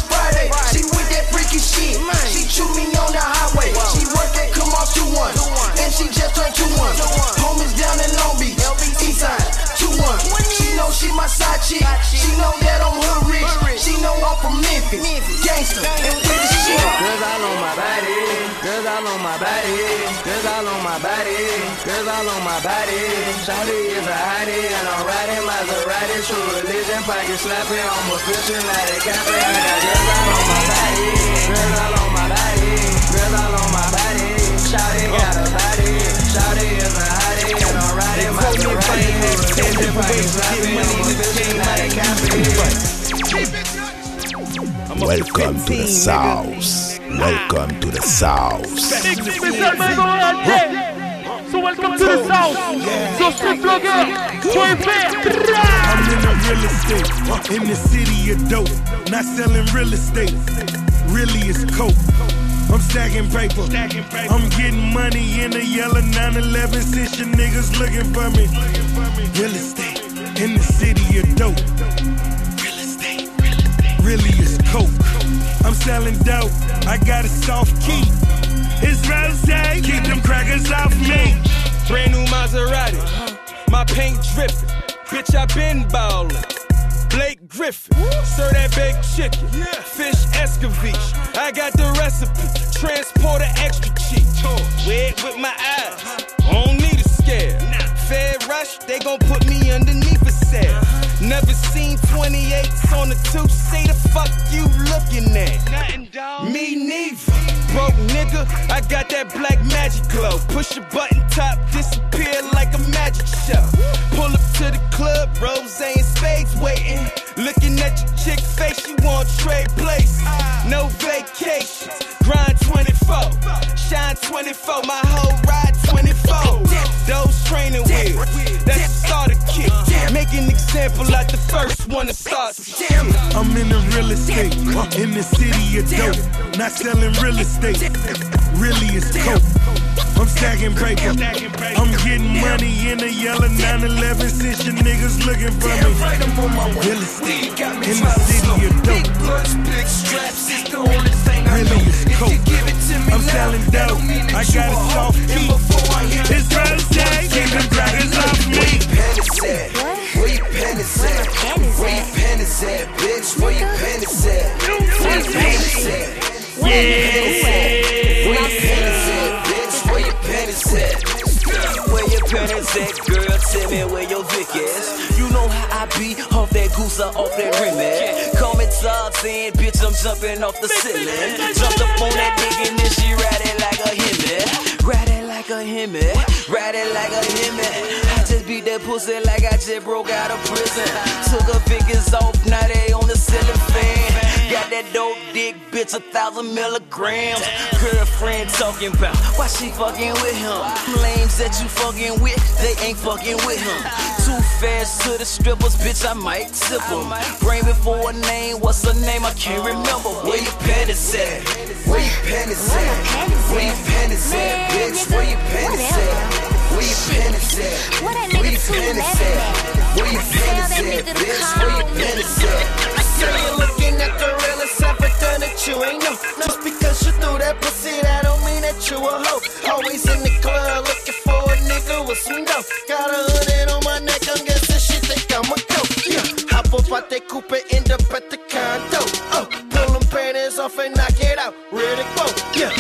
She my side chick. She know that I'm hood rich. She know I'm from Memphis. Gangster. And with the shit. Girls all on my body, girls all on my body, girls all on my body, girls all on my body. Shawty is a hottie, and I'm riding Maserati. True religion, pocket slapping, I'm official, not a capping. I got girls all on my body, girls all on my body, girls all on my body. Shawty got a body, Shawty is a hottie, and I'm riding Maserati. True religion, pocket slapping, I'm official, not a capping. Welcome to the South. Welcome to the South. Spécial Mago Ante. So welcome to the South. So Streetblogger, point I'm in the real estate, uh, in the city of dope. Not selling real estate, really is coke. I'm stacking paper, stacking paper. I'm getting money in the yellow 911 since your niggas looking for me. Real estate, in the city of dope. Real estate, really is coke. I'm selling dope, I got a soft key. It's rose, keep them crackers off me. Brand new Maserati, my paint dripping. Bitch, I been ballin'. Blake Griffin, serve that baked chicken, fish escabeche. I got the recipe, transporter extra cheap. Red with my eyes, I don't need a scare. Fed rush, they gon' put me underneath a cell. Never seen 28s on the two. Say the fuck you looking at? Me neither. Broke nigga, I got that black magic glow. Push a button top, disappear like a magic show. Pull up to the club, rose and spades waiting. Looking at your chick face, you want trade places. No vacations, grind 24. Shine 24, my whole ride 24. Those training wheels, that's the starter kit. Make an example like the first one to start. Damn. I'm in the real estate, in the city of dope. Not selling real estate, really is coke. I'm stacking paper, I'm getting money in the yellow 911 since your niggas looking for me. Real estate, in the city of dope. Big straps is the only thing I Really know. is If coke. you give it to me I'm selling dope. don't mean that I you got a a hoe. soft key. before I hit It's the road, rose, keep them crackers off me. Where you pennies at? Where you pennies at? Where you pennies at, bitch? Where you pennies at? Where you pennies at? Where you pennies at? Where you pennies at, bitch? Where you pennies at? Where your pennies at, girl? Tell me where your Vic is. You know how I be off that goose or off that rim at. Call me Tarzan, bitch, I'm jumping off the ceiling. Jumped up on that dick and then she ride it like a Hemi. Ride it like a Hemi. Ride it like a Hemi. I just beat that pussy like I just broke out of prison. Took her fingers off, now they on the ceiling fan. Got that dope dick, bitch, a thousand milligrams. Girlfriend talking about why she fucking with him. Lames that you fucking with, they ain't fucking with him. Too fast to the strippers, bitch, I might tip them. Brain before a name, what's her name? I can't remember. Where you pennies at? Where you pennies at? Where you pennies at, bitch? Where you pennies at? Where you pennies at? Where you pennies at? Where you pennies at, bitch? Where you pennies at? Looking at the that you ain't know. Just because you threw that pussy, that don't mean that you a hoe. Always in the club looking for a nigga with some dough. Got a hooded on my neck, I'm guessing she think I'm a coat. Yeah, hop up out that coupe, end up at the condo. Oh, pull them panties off and knock it out. Ready, to go. Yeah,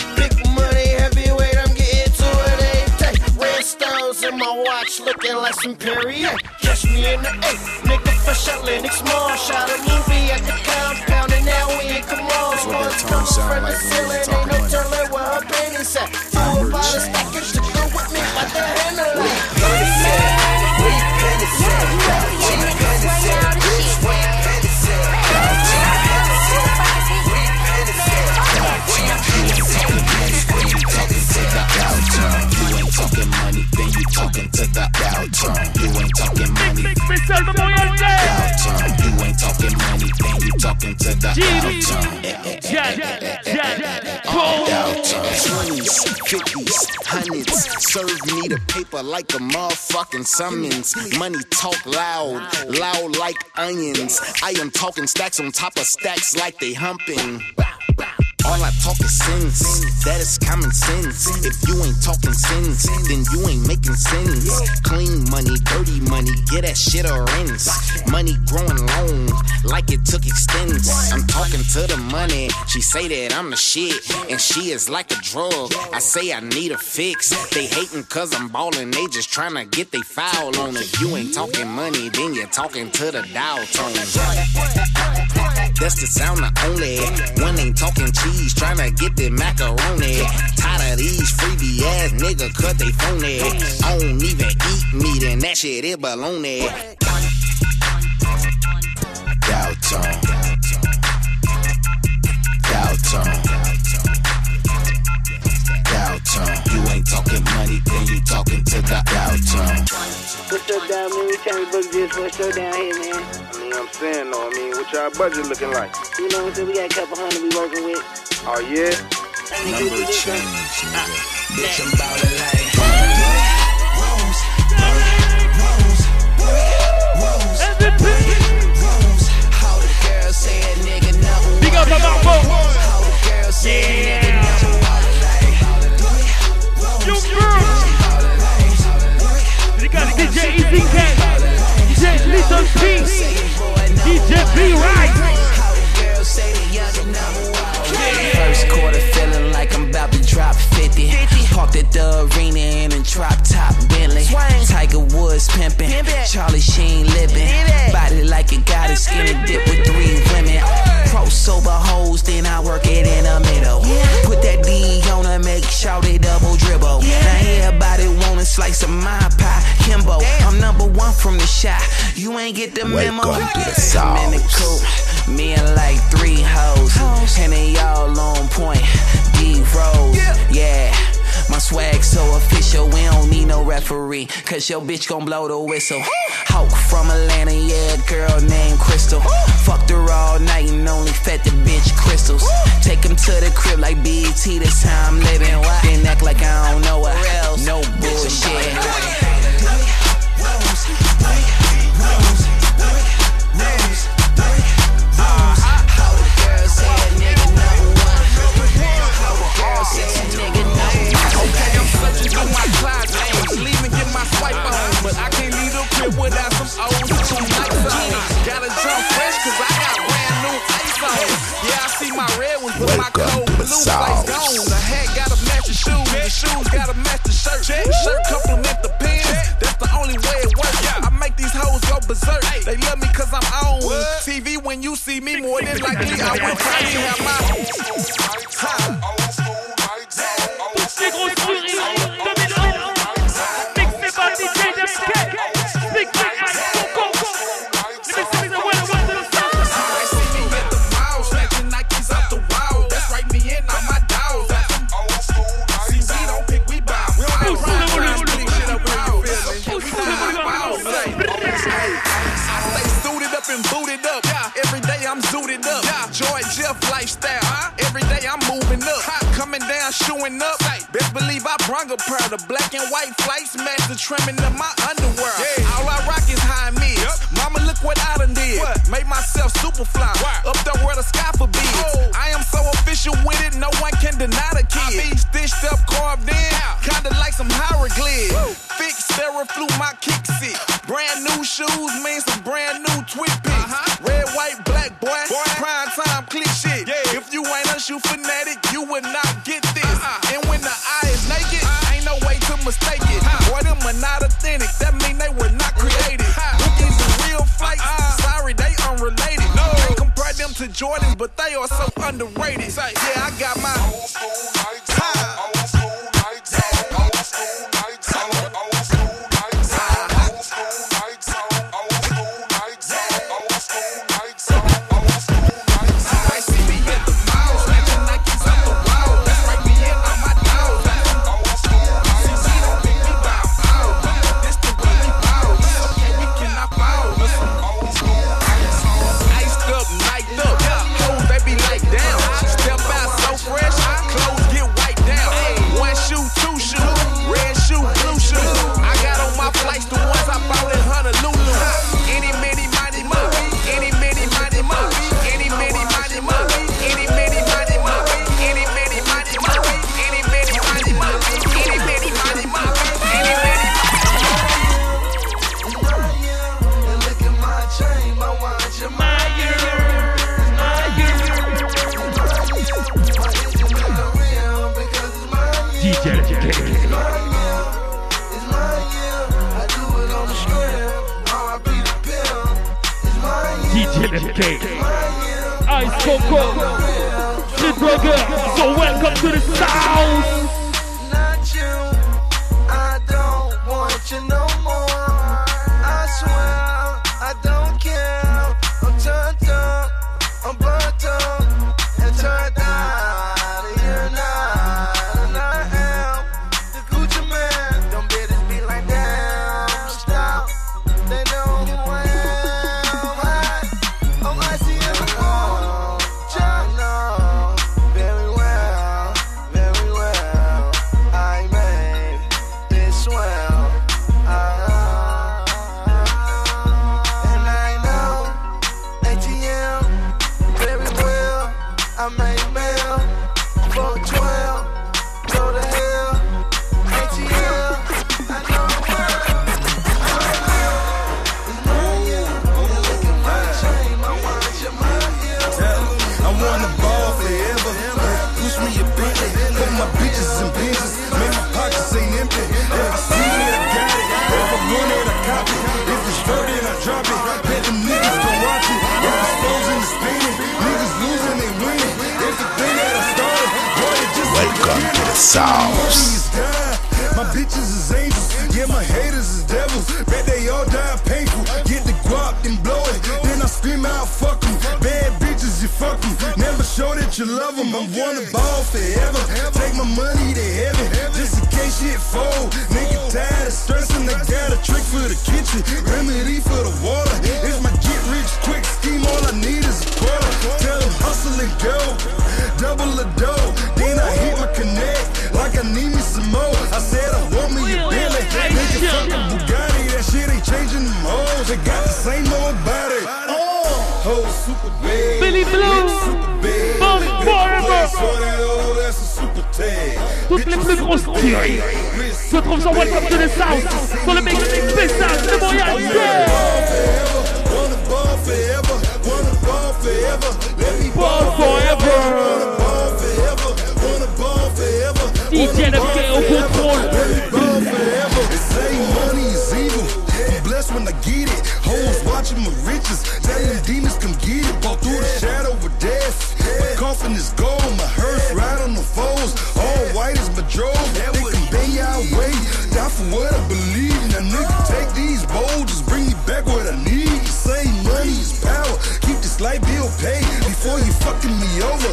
watch looking like some Perrier. Catch me in the A, nigga fresh out Lenox Mall. Shot a movie at the compound and now we in come on. Sports coming from the ceiling, ain't no telling paper like a motherfucking summons. Money talk loud, loud like onions. I am talking stacks on top of stacks like they humping. All I talk is sense, that is common sense. If you ain't talking sense, then you ain't making sense. Clean money, dirty money, get that shit a rinse. Money growing long, like it took extents. I'm talking to the money, she say that I'm the shit, and she is like a drug. I say I need a fix. They hating cause I'm ballin', they just tryna get they foul on. If you ain't talking money, then you're talking to the dial tone. That's the sound the only one ain't talking cheese, tryna get the macaroni. Tired of these freebie ass nigga cut they phony. I don't even eat meat and that shit is baloney. Downtown. Downtown. Downtown. You ain't talking money, then you talking to the downtown. What's up, down, man? We trying to book this what's up down here, man. I mean, I'm saying though, I mean, what y'all budget looking like? You know what I'm saying? We got a couple hundred we working with. Oh yeah? Number change, nigga. Ah, Bitch, I'm ballin' like. Big up my Marco. Yeah. DJ Cat. DJ Little P. DJ B Right. First quarter feeling like I'm about to drop 50. Parked at the arena in a drop top Bentley. Tiger Woods pimping. Charlie Sheen living. Body like it got a skinny dip with three women. Pro sober hoes, then I work it in the middle. Put that D on her, make sure they double dribble. Now everybody wanna slice of my pie. Kimbo, I'm number one from the shot. You ain't get the memo. Welcome to the I'm in the South. coupe, me and like three hoes. And they all on point. D Rose, yeah. My swag so official, we don't need no referee. Cause your bitch gon' blow the whistle. Hawk from Atlanta, yeah, girl named Crystal. Fucked her all night and only fed the bitch crystals. Take him to the crib like BET, this time I'm living. Then act like I don't know her. No bullshit. The without some old school nights on. Gotta jump fresh 'cause I got brand new ice on. Yeah, I see my red ones, but my cold blue lights gone. The hat gotta match the shoes, the shoes gotta match the shirt. Shirt compliment the pants. That's the only way it works. I make these hoes go berserk. They love me 'cause I'm on TV. When you see me, more than likely I will probably have my. Les Showing up. Best believe I brung a pair of black and white flights, match the trimming of my underwear. All I rock is high mids. Mama, look what I done did. Made myself super fly. Up there where the sky for bids. I am so official with it, no one can deny the kid. Stitched up, carved in, kinda like some hieroglyphs. Thick Steraflu, my kick sit. Brand new shoes mean some brand new twig picks. Red, white, black, boy. Prime time click shit. If you ain't a shoe fanatic, underrated. Yeah, I got sauce. My bitches is angels, yeah, my haters is devils. Bet they all die painful. Get the guap, and blow it. Then I scream out, fuck em. Bad bitches, you fuck em. Never show that you love them. I'm wanna ball forever. Take my money to heaven, just in case shit fold. Nigga tired of stressing, I got a trick for the kitchen. Remedy for the water. It's my get rich quick scheme, all I need is a quarter. Tell them hustle and go, double the dough. Then I hit my connect. Oh! Super big. Billy Blue. Forever. Toutes les plus grosses tirs se trouvent sur WhatsApp de la South. Sur le mec, de Montréal. over.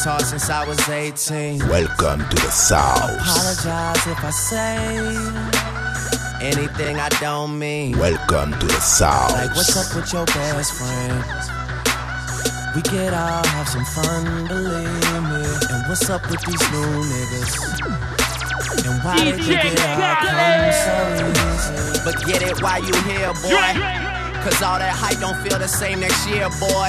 this hard since I was 18. Welcome to the South. Apologize if I say anything I don't mean. Welcome to the South. Like, what's up with your best friend? We could all have some fun, believe me. And what's up with these new niggas? And why did you get up so easy? But get it while you here, boy. Cause all that hype don't feel the same next year, boy.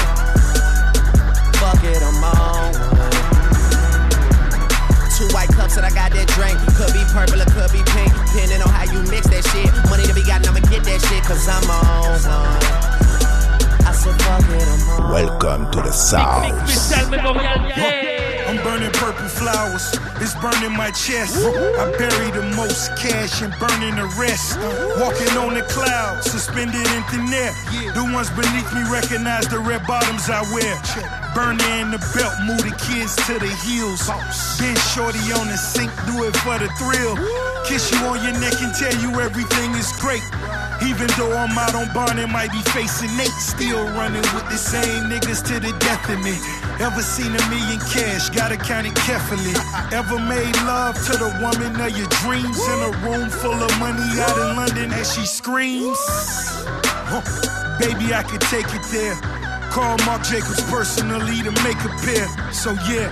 Two white cups and I got that drink. Could be purple or could be pink. Depending on how you mix that shit. Money to be gotten, I'ma get that shit. Cause I'm on. I said, fuck it, I'm on Welcome to the South. I'm burning purple flowers, it's burning my chest. I bury the most cash and burning the rest. Uh, walking on the clouds, suspended in thin air. The ones beneath me recognize the red bottoms I wear. Burner in the belt, move the kids to the heels. Been shorty on the sink, do it for the thrill. Kiss you on your neck and tell you everything is great. Even though I'm out on bond and might be facing Nate, still running with the same niggas to the death of me. Ever seen a million cash, gotta count it carefully. Ever made love to the woman of your dreams in a room full of money out in London as she screams? Huh. Baby, I could take it there. Call Marc Jacobs personally to make a pair. So yeah,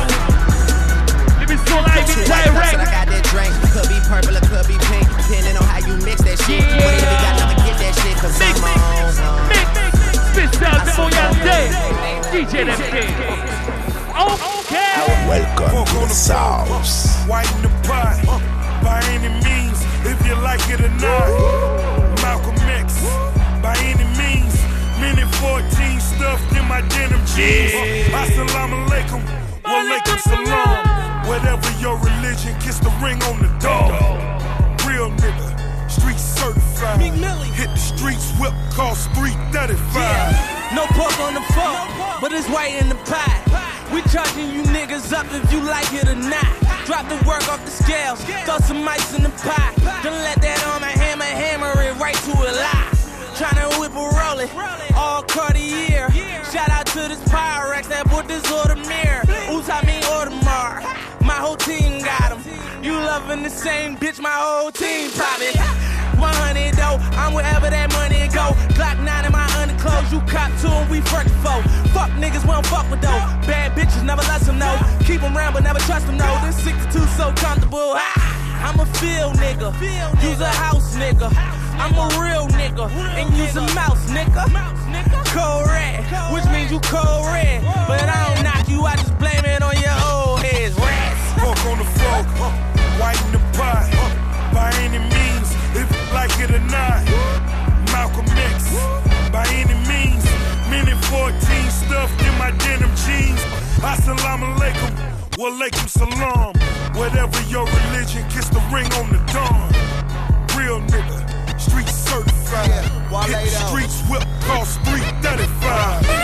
L'émission live Two in white I got that drink. Could be purple or could be pink. Depending on how you mix that shit. Money to be gotten, I'ma get that shit. Cause I'm on one. Spécial Memorial Day. DJ FX. Okay. Welcome to the South. White in the pot, uh, by any means, if you like it or not. Malcolm X, by any means. Minute 14 stuffed in my denim jeans. Assalamu alaikum, wa alaikum salam. Whatever your religion, kiss the ring on the door. Real nigga, street certified. Hit the streets, whip cost 335. No pork on the fork, but it's white in the pie. We charging you niggas up if you like it or not. Drop the work off the scales, throw some ice in the pie. Don't let that on my hammer, hammer it right to a lie. Tryna whip a roll it, all Cartier. Shout out to this Pyrex that bought this Audemars. Oops, I mean Audemars. My whole team got 'em. You loving the same bitch, my whole team poppin'. 100 though, I'm wherever that money go. Glock 9 in my underclothes, you cop two and we front foe. Fuck niggas, we don't fuck with though. Bad bitches, never let them know. Keep them round, but never trust them, no. This 62 so comfortable. Ah, I'm a field nigga, use a house nigga. I'm a real nigga, and use a mouse nigga. Cold red, which means you cold red. But I don't knock you, I just blame it on your old heads. Rats. Fork on the floor, white in the pot, by any means, if you like it or not. Malcolm X, by any means, minute 14 stuffed in my denim jeans. Assalamu alaikum, wa alaikum salam. Whatever your religion, kiss the ring on the dawn. Real nigga, street certified. Hit the streets, whip cost 335.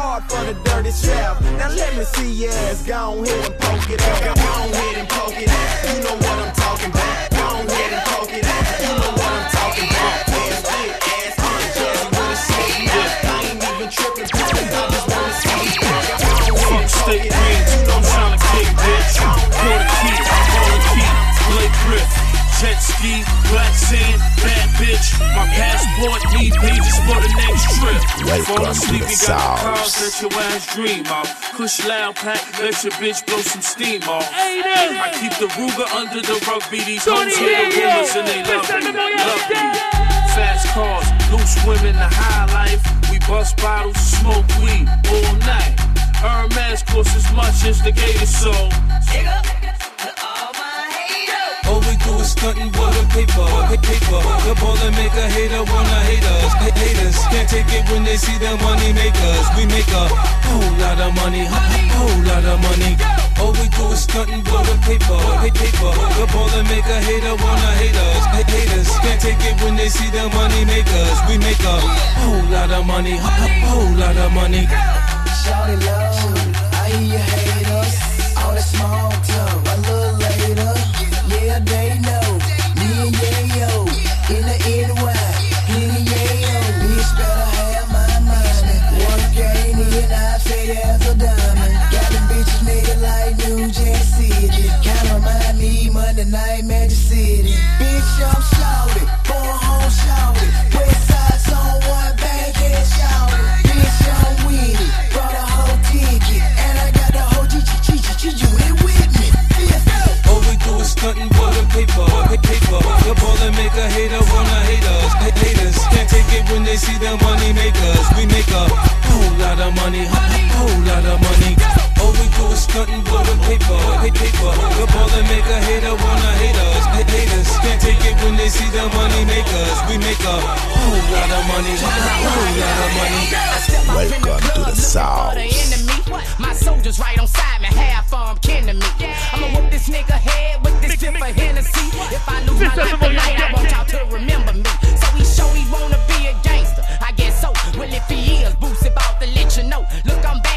Hard for the dirty south. Now let me see your ass, go ahead and poke it out. Go on ahead and poke it. You know what I'm talking about. Go on ahead and poke it. You know what I'm talking about. Ass ass on, jazzy with a slick mouth. I ain't even tripping, I just wanna see Fuck state rings, I'm key, key, jet ski, passport need pages for the next trip. Welcome Fall asleep, you got the cars, let your ass dream off. Kush loud pack, let your bitch blow some steam off. Hey. I keep the Ruger under the rug, be these hoes hear the rumors and they love me, love me. Fast cars, loose women, the high life. We bust bottles, smoke weed all night. Hermes costs as much as the gator soul. Do is stuntin' for the paper, pa- paper. The baller make a hater wanna hate us. Ha- Haters can't take it when they see the money makers. We make a whole lot of money, whole lot of money. All we do is stuntin' for the paper, pa- paper. The baller make a hater wanna hate us. Ha- Haters can't take it when they see the money makers. We make a whole lot of money, whole lot of money. Shorty low, I hear haters. All that small see the money makers. We make a whole lot of money, ha- ha- whole lot of money. All we do is stuntin' for the paper, pa- paper. The baller make a hater wanna hate us. Ha- Haters can't take it when they see the money makers. We make a whole lot of money, ha- ha- whole lot of money. Welcome to the South. My soldiers right on side me, half of 'em kin to me. I'ma whoop this nigga head with this tip of Hennessy. If I lose my life tonight, I want y'all to remember me. Gangster. I guess so. Well, if he is, Boosie about to let you know. Look, I'm badass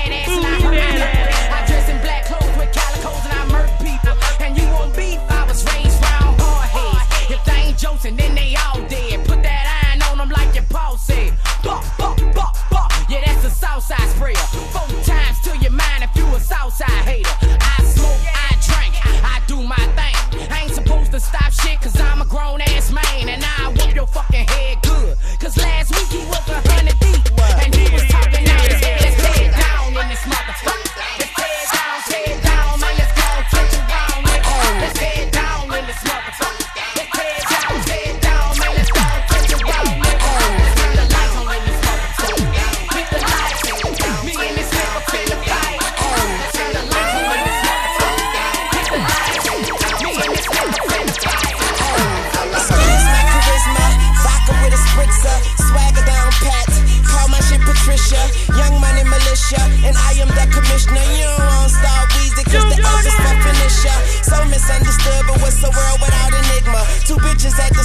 Bitches at the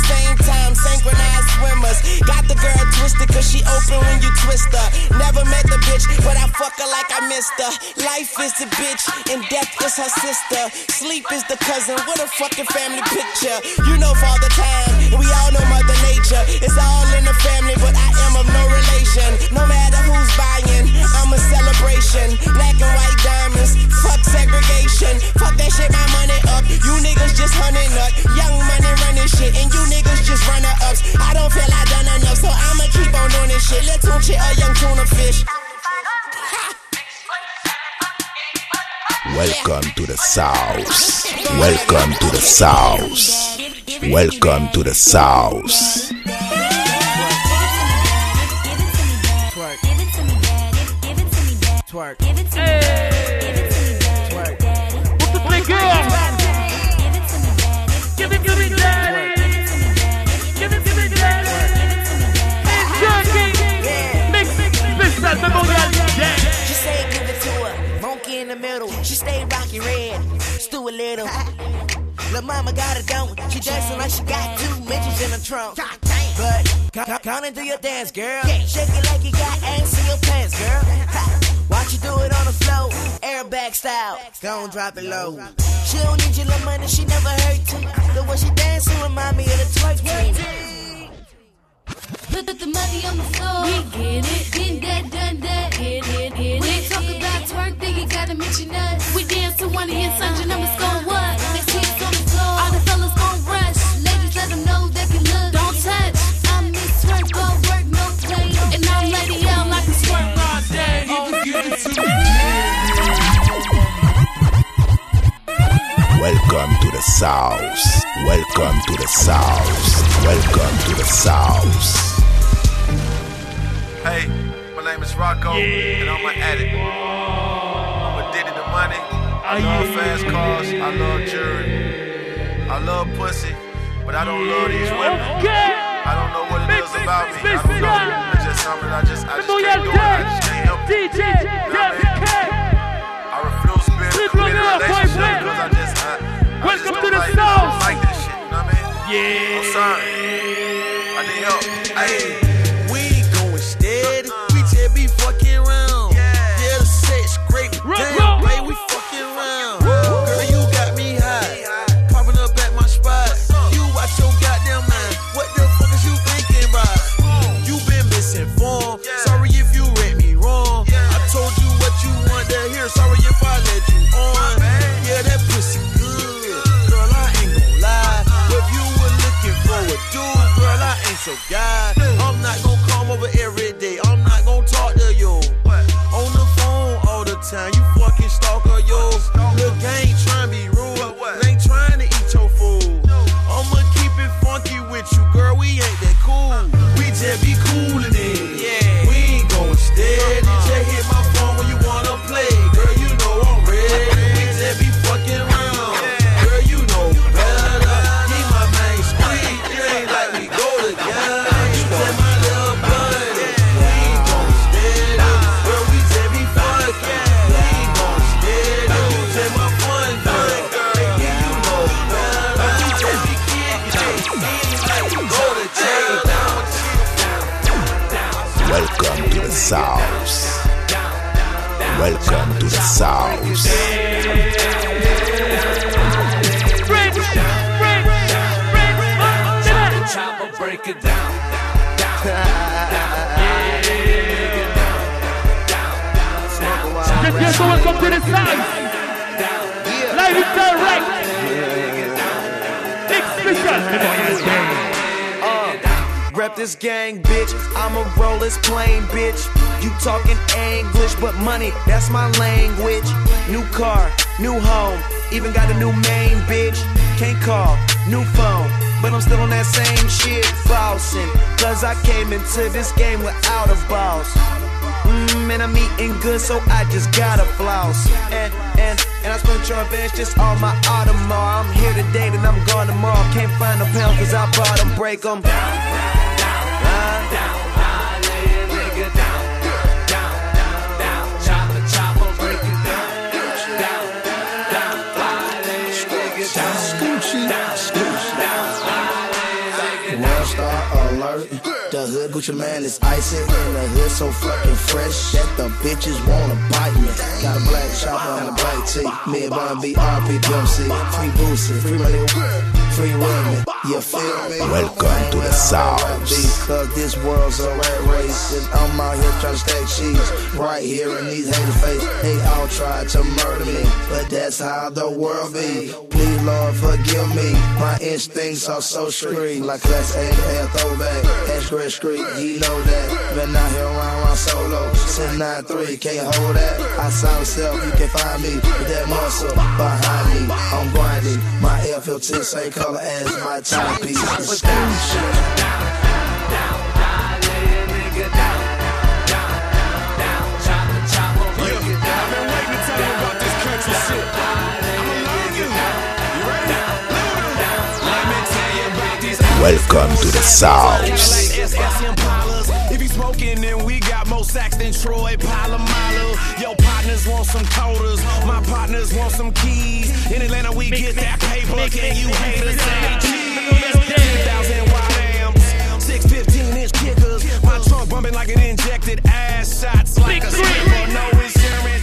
twisted, cause she open when you twist her. Never met the bitch, but I fuck her like I missed her. Life is the bitch, and death is her sister. Sleep is the cousin, what a fucking family picture. You know Father Time, and we all know Mother Nature. It's all in the family, but I am of no relation. No matter who's buying, I'm a celebration. Black and white diamonds, fuck segregation. Fuck that shit, my money up. You niggas just hunting up. Young money running shit, and you niggas just runner ups. I don't feel I done enough, so I'ma keep on doing this shit. Let's Tunechi, a young tuna fish. Welcome to the South. Welcome to the South. Welcome to the South. Twerk. Pour monkey in the middle. She stay rocky red, stew a little. Lil' mama got it down. She dancing like she got two midgets in her trunk. But count, count into your dance, girl. Shake it like you got ants in your pants, girl. Ha. Watch you do it on the floor, airbag style. Don't drop it low. She don't need your little money, she never hurt you. The way she dancing remind me of the twerk team. Put the money on the floor. We get it. Been that, done that. Hit it, hit When you talk about twerk, then you gotta mention us. We dance to one of your sons, your numbers gon' what? Next hits on the floor. All the fellas gon' rush. Ladies, let them know they can look. Don't touch. I'm Miss Twerk, gon' work, no play. And I'm Lady L like a twerk all day. Welcome to the South. Welcome to the South. Welcome to the South. Hey, my name is Rocco, and I'm an addict. I'm addicted to money. I love fast cars. I love jewelry. I love pussy, but I don't love these women. I don't know what it is about me. I don't know. It's just something I just, I just can't do it. I just can't help it. DJ You know I mean? I refuse to be in a committed relationship because I just, I, I Welcome just to don't the like, I don't like this shit. You know what I mean? Yeah. I'm sorry. I need help. Hey. So guy. I'm not gon' come over every day. South. Welcome to the South. Chopper, break it down, down, down, down, down, break it down, down, down, down. Yes, yes, so welcome to the side. Live and direct. Big special. Rep this gang, bitch. I'ma roll this plane, bitch. You talking English, but money, that's my language. New car, new home, even got a new main, bitch. Can't call, new phone, but I'm still on that same shit, bossing. Cause I came into this game without a boss. Mmm, and I'm eating good, so I just gotta floss. And, and, and I spent your advance just on my Audemars. I'm here today, then I'm gone tomorrow. Can't find no pound, cause I bought them, break them. The hood Gucci Mane is icy in the hood so fucking fresh that the bitches wanna bite me. Got a black chopper and a black tee. Me and Bun B RP Dempsey. Free Boosie, free money, free women. You feel me? Welcome to the South. Because this world's a rat race. And I'm out here trying to stack cheese. Right here in these haters' face. They all try to murder me. But that's how the world be. Please, Lord, forgive me. My instincts are so street. Like class A to throwback. Ash Gray Street, he know that. Been out here around, around solo. Since 9-3, can't hold that. I sound self, you can find me with that muscle behind me. I'm grinding. My F-15 same color as my timepiece. It's Welcome to the South. Smoking, then we got more sacks than Troy Polamalu. Your partners want some coders, my partners want some keys. In Atlanta, we get that paper. Can you haters say cheese? 10,000 wide amps, six 15 inch kickers. My trunk bumping like it injected ass shots like a stripper. No insurance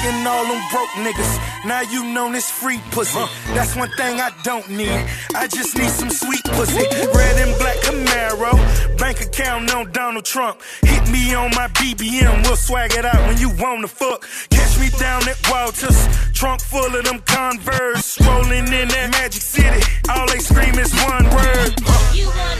fucking all them broke niggas. Now you known as free pussy. That's one thing I don't need. I just need some sweet pussy. Red and black Camaro. Bank account on Donald Trump. Hit me on my BBM. We'll swag it out when you wanna fuck. Catch me down at Walters. Trunk full of them Converse. Rolling in that Magic City. All they scream is one word. You want.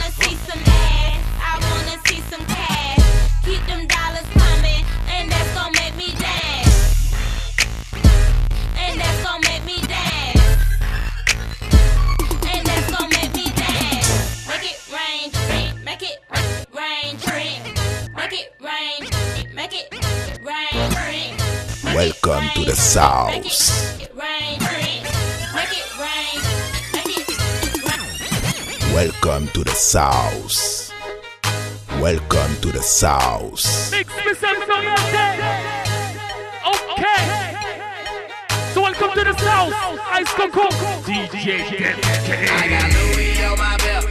Welcome to the South. Welcome to the South. Welcome to the South. Okay. So welcome to the South. Ice Coco. DJ. I got Louis on my belt.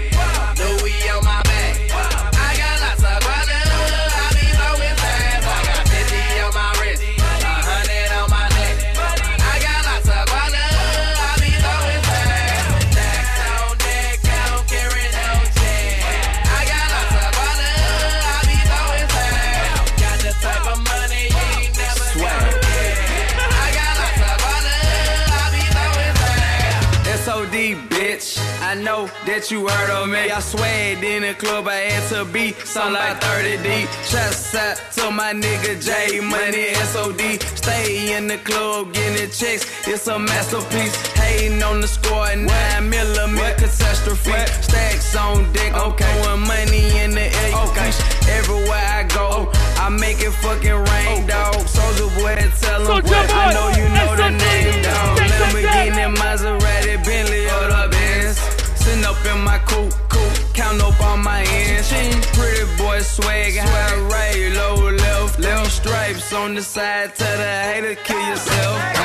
that you heard of me. I swagged in the club, I had to be something like 30 deep. Chest out to my nigga J Money SOD. Stay in the club, getting the checks, it's a masterpiece. Hating on the score, 9 millimeter catastrophe. What? Stacks on deck, okay. Throwing money in the air, okay. Everywhere I go, I make it fucking rain, dog. Soulja Boy, tell what I know you know the name, dog. Lamborghini Maserati. on the side, tell the hater kill yourself.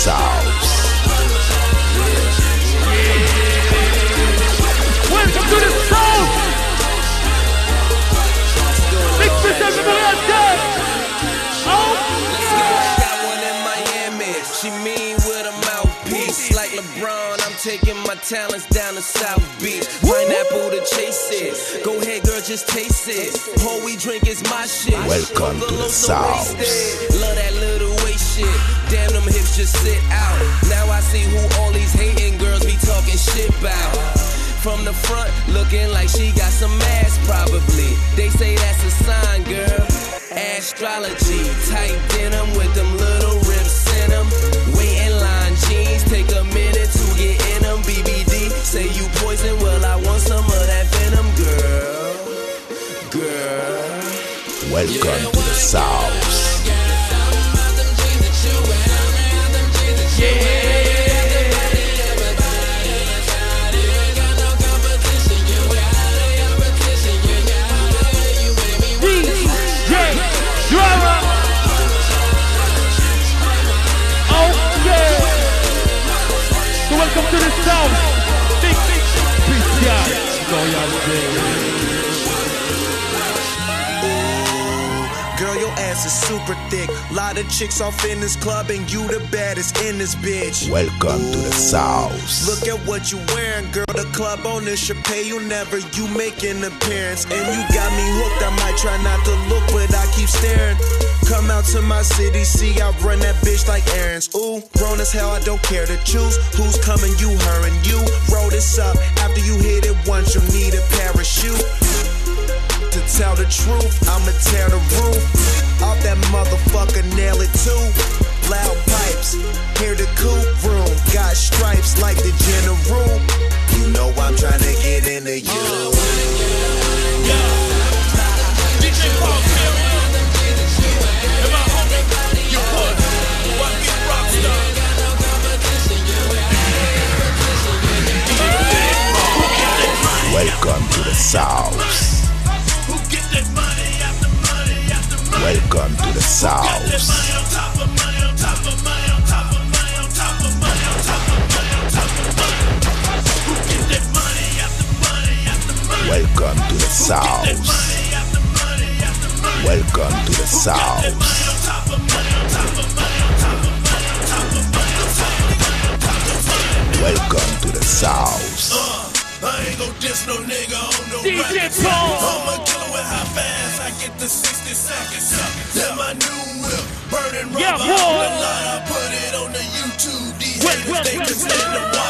sauce. Welcome to the south. Big fish everybody out there. Got one in Miami. She mean with a mouthpiece like LeBron. I'm taking my talents down the south and chase it. Go ahead, girl, just taste it. Whole we drink is my shit. Welcome to the South. Love that little waist shit. Damn, them hips just sit out. Now I see who all these hating girls be talking shit about. From the front, looking like she got some ass, probably. They say that's a sign, girl. Astrology, tight denim with them little rips in them. Wait in line jeans, take a minute poison. Well, I want some of that venom, girl. Girl. Welcome yeah, to the South. Welcome to the south. Thank. is super thick. Lot of chicks off in this club, and you the baddest in this bitch. Welcome Ooh. to the South. Look at what you wearing, girl. The club owner should pay you never. You make an appearance, and you got me hooked. I might try not to look, but I keep staring. Come out to my city, see I run that bitch like errands. Ooh, grown as hell, I don't care to choose who's coming. You, her, and you. Roll this up after you hit it once. You need a parachute. To tell the truth, I'ma tear the roof. Off that motherfucker, nail it too. Loud pipes, hear the coupe room. Got stripes like the general. You know I'm trying to get into you. Uh, yeah. Welcome to the South. Welcome to the South. Welcome to the South. Welcome to the South. Welcome to the South. I ain't gon' diss no nigga on no DJ record. Paul. I'ma kill with how fast I get the 60 seconds. Then my new whip, burning rubber. Yeah. I put it on the YouTube. These haters, they stand.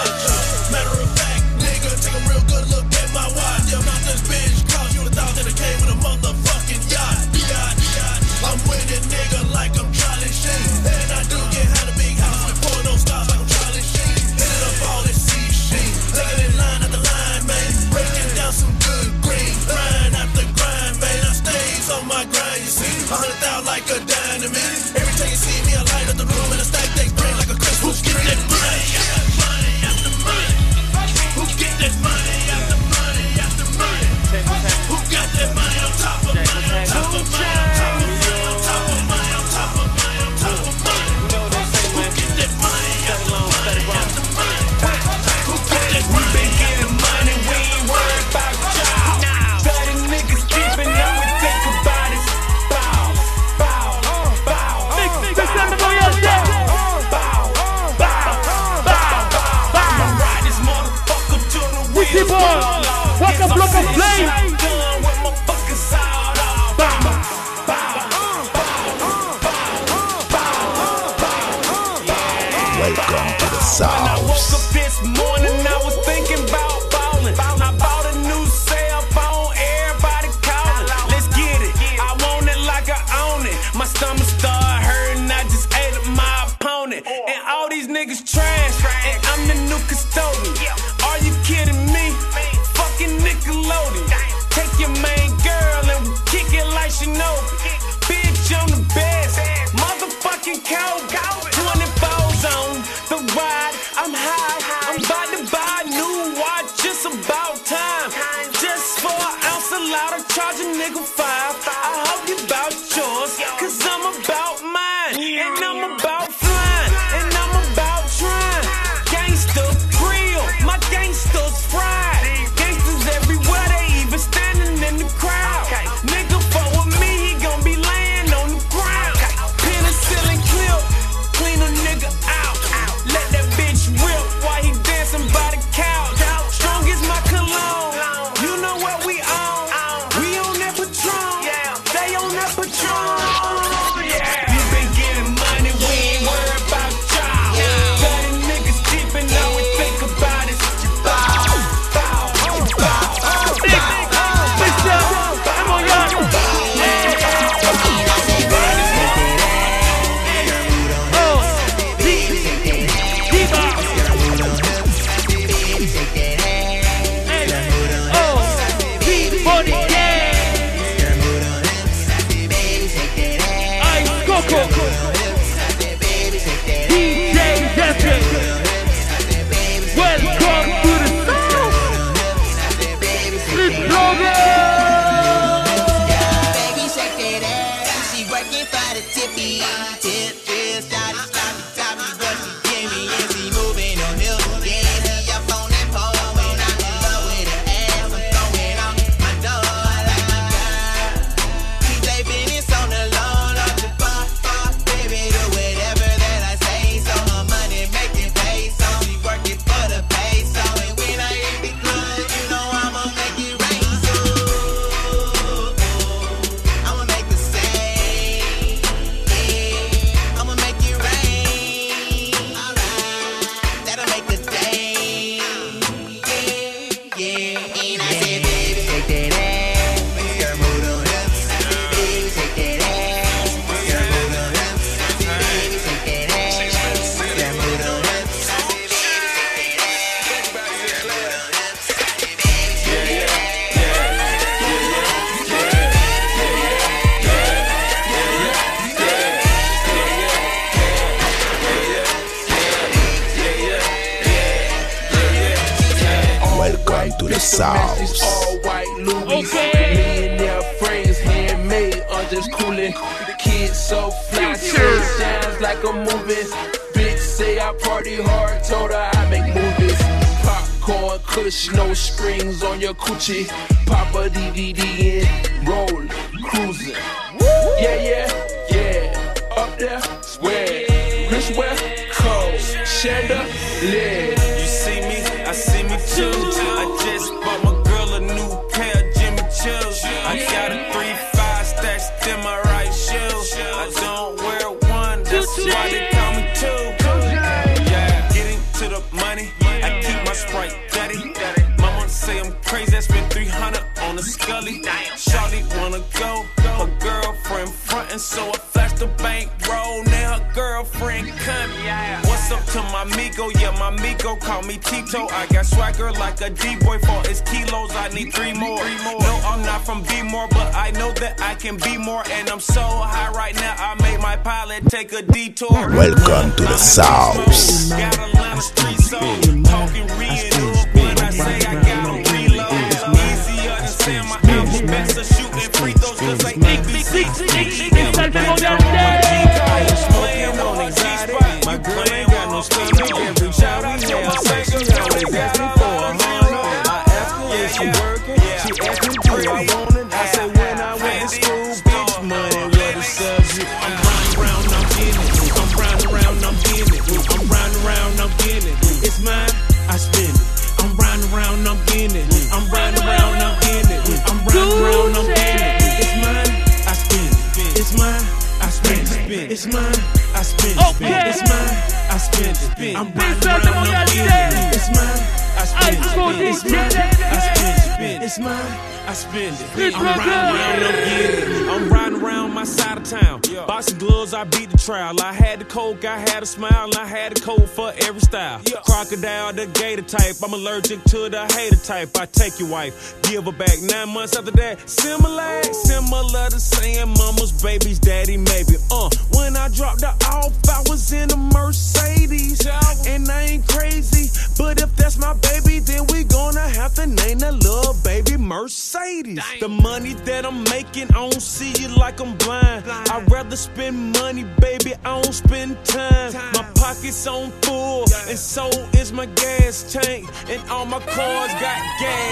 wife. Give her back nine months after that. Similar, similar to saying mama's baby's daddy, maybe. Uh, when I dropped her off, I was in a Mercedes. And I ain't crazy, but if that's my baby, then we gonna have to name that little baby Mercedes. Dang. The money that I'm making, I don't see it like I'm blind. blind. I'd rather spend money, baby, I don't spend time. time. My pockets on full, yeah. and so is my gas tank, and all my cars got gas.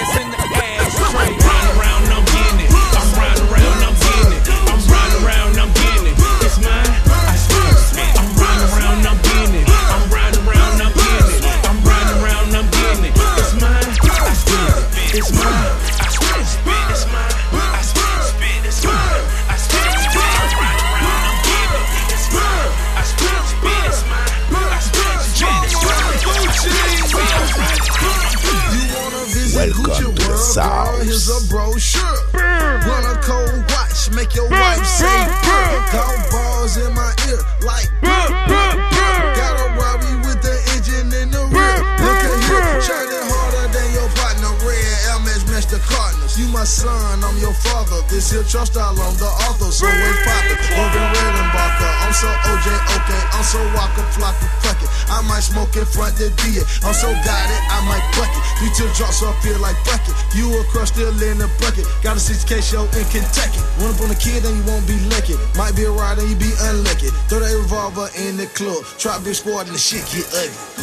K show in Kentucky. Run up on a kid and you won't be lucky. Might be a ride and you be unlucky. Throw that revolver in the club. Try Brick Squad and the shit get ugly.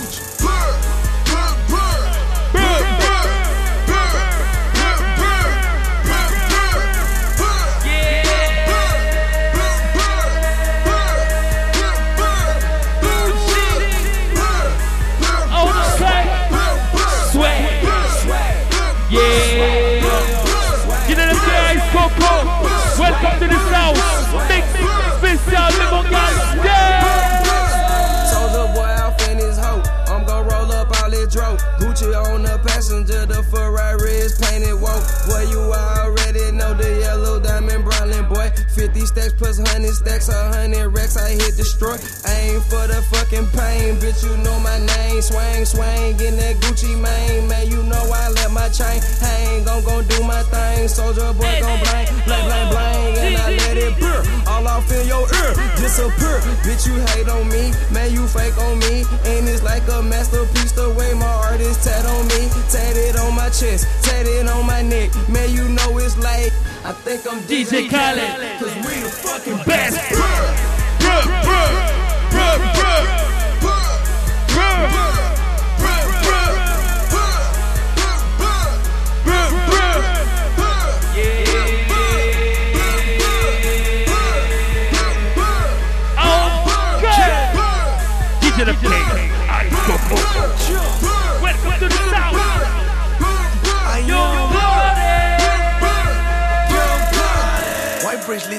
was hundred stacks, a hundred racks, I hit destroy. Aim for the fucking pain, bitch, you know my name. Swang, swang, in that Gucci Mane, man, you know I let my chain hang. I'm gon' do my thing, Soulja Boy gon' blank, blank, blank, blank, and I let it burn. All off in your ear, disappear. Bitch, you hate on me, man, you fake on me. And it's like a masterpiece the way my art is tat on me. Tatted on my chest, tatted on my neck, man, you know it's like. I think I'm DJ Khaled, cause we the fucking best.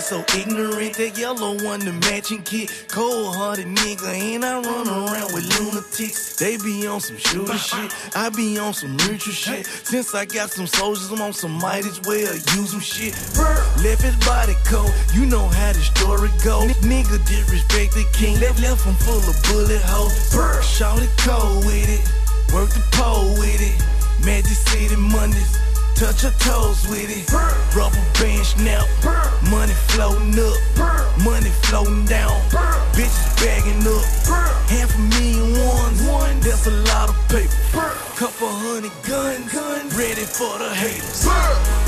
So ignorant. That yellow one, the matching kit. Cold hearted nigga, and I run around with lunatics. They be on some shooter shit. I be on some neutral shit. Since I got some soldiers, I'm on some might as well use them shit. Left his body cold, you know how the story go. N- nigga disrespect the king, left, left him full of bullet holes. Shout it cold with it, work the pole with it. Magic City Mondays. Touch her toes with it. Rubber band snap. Money floating up. Money floating down. Bitches bagging up. Half a million ones. That's a lot of paper. Couple hundred guns. Ready for the haters.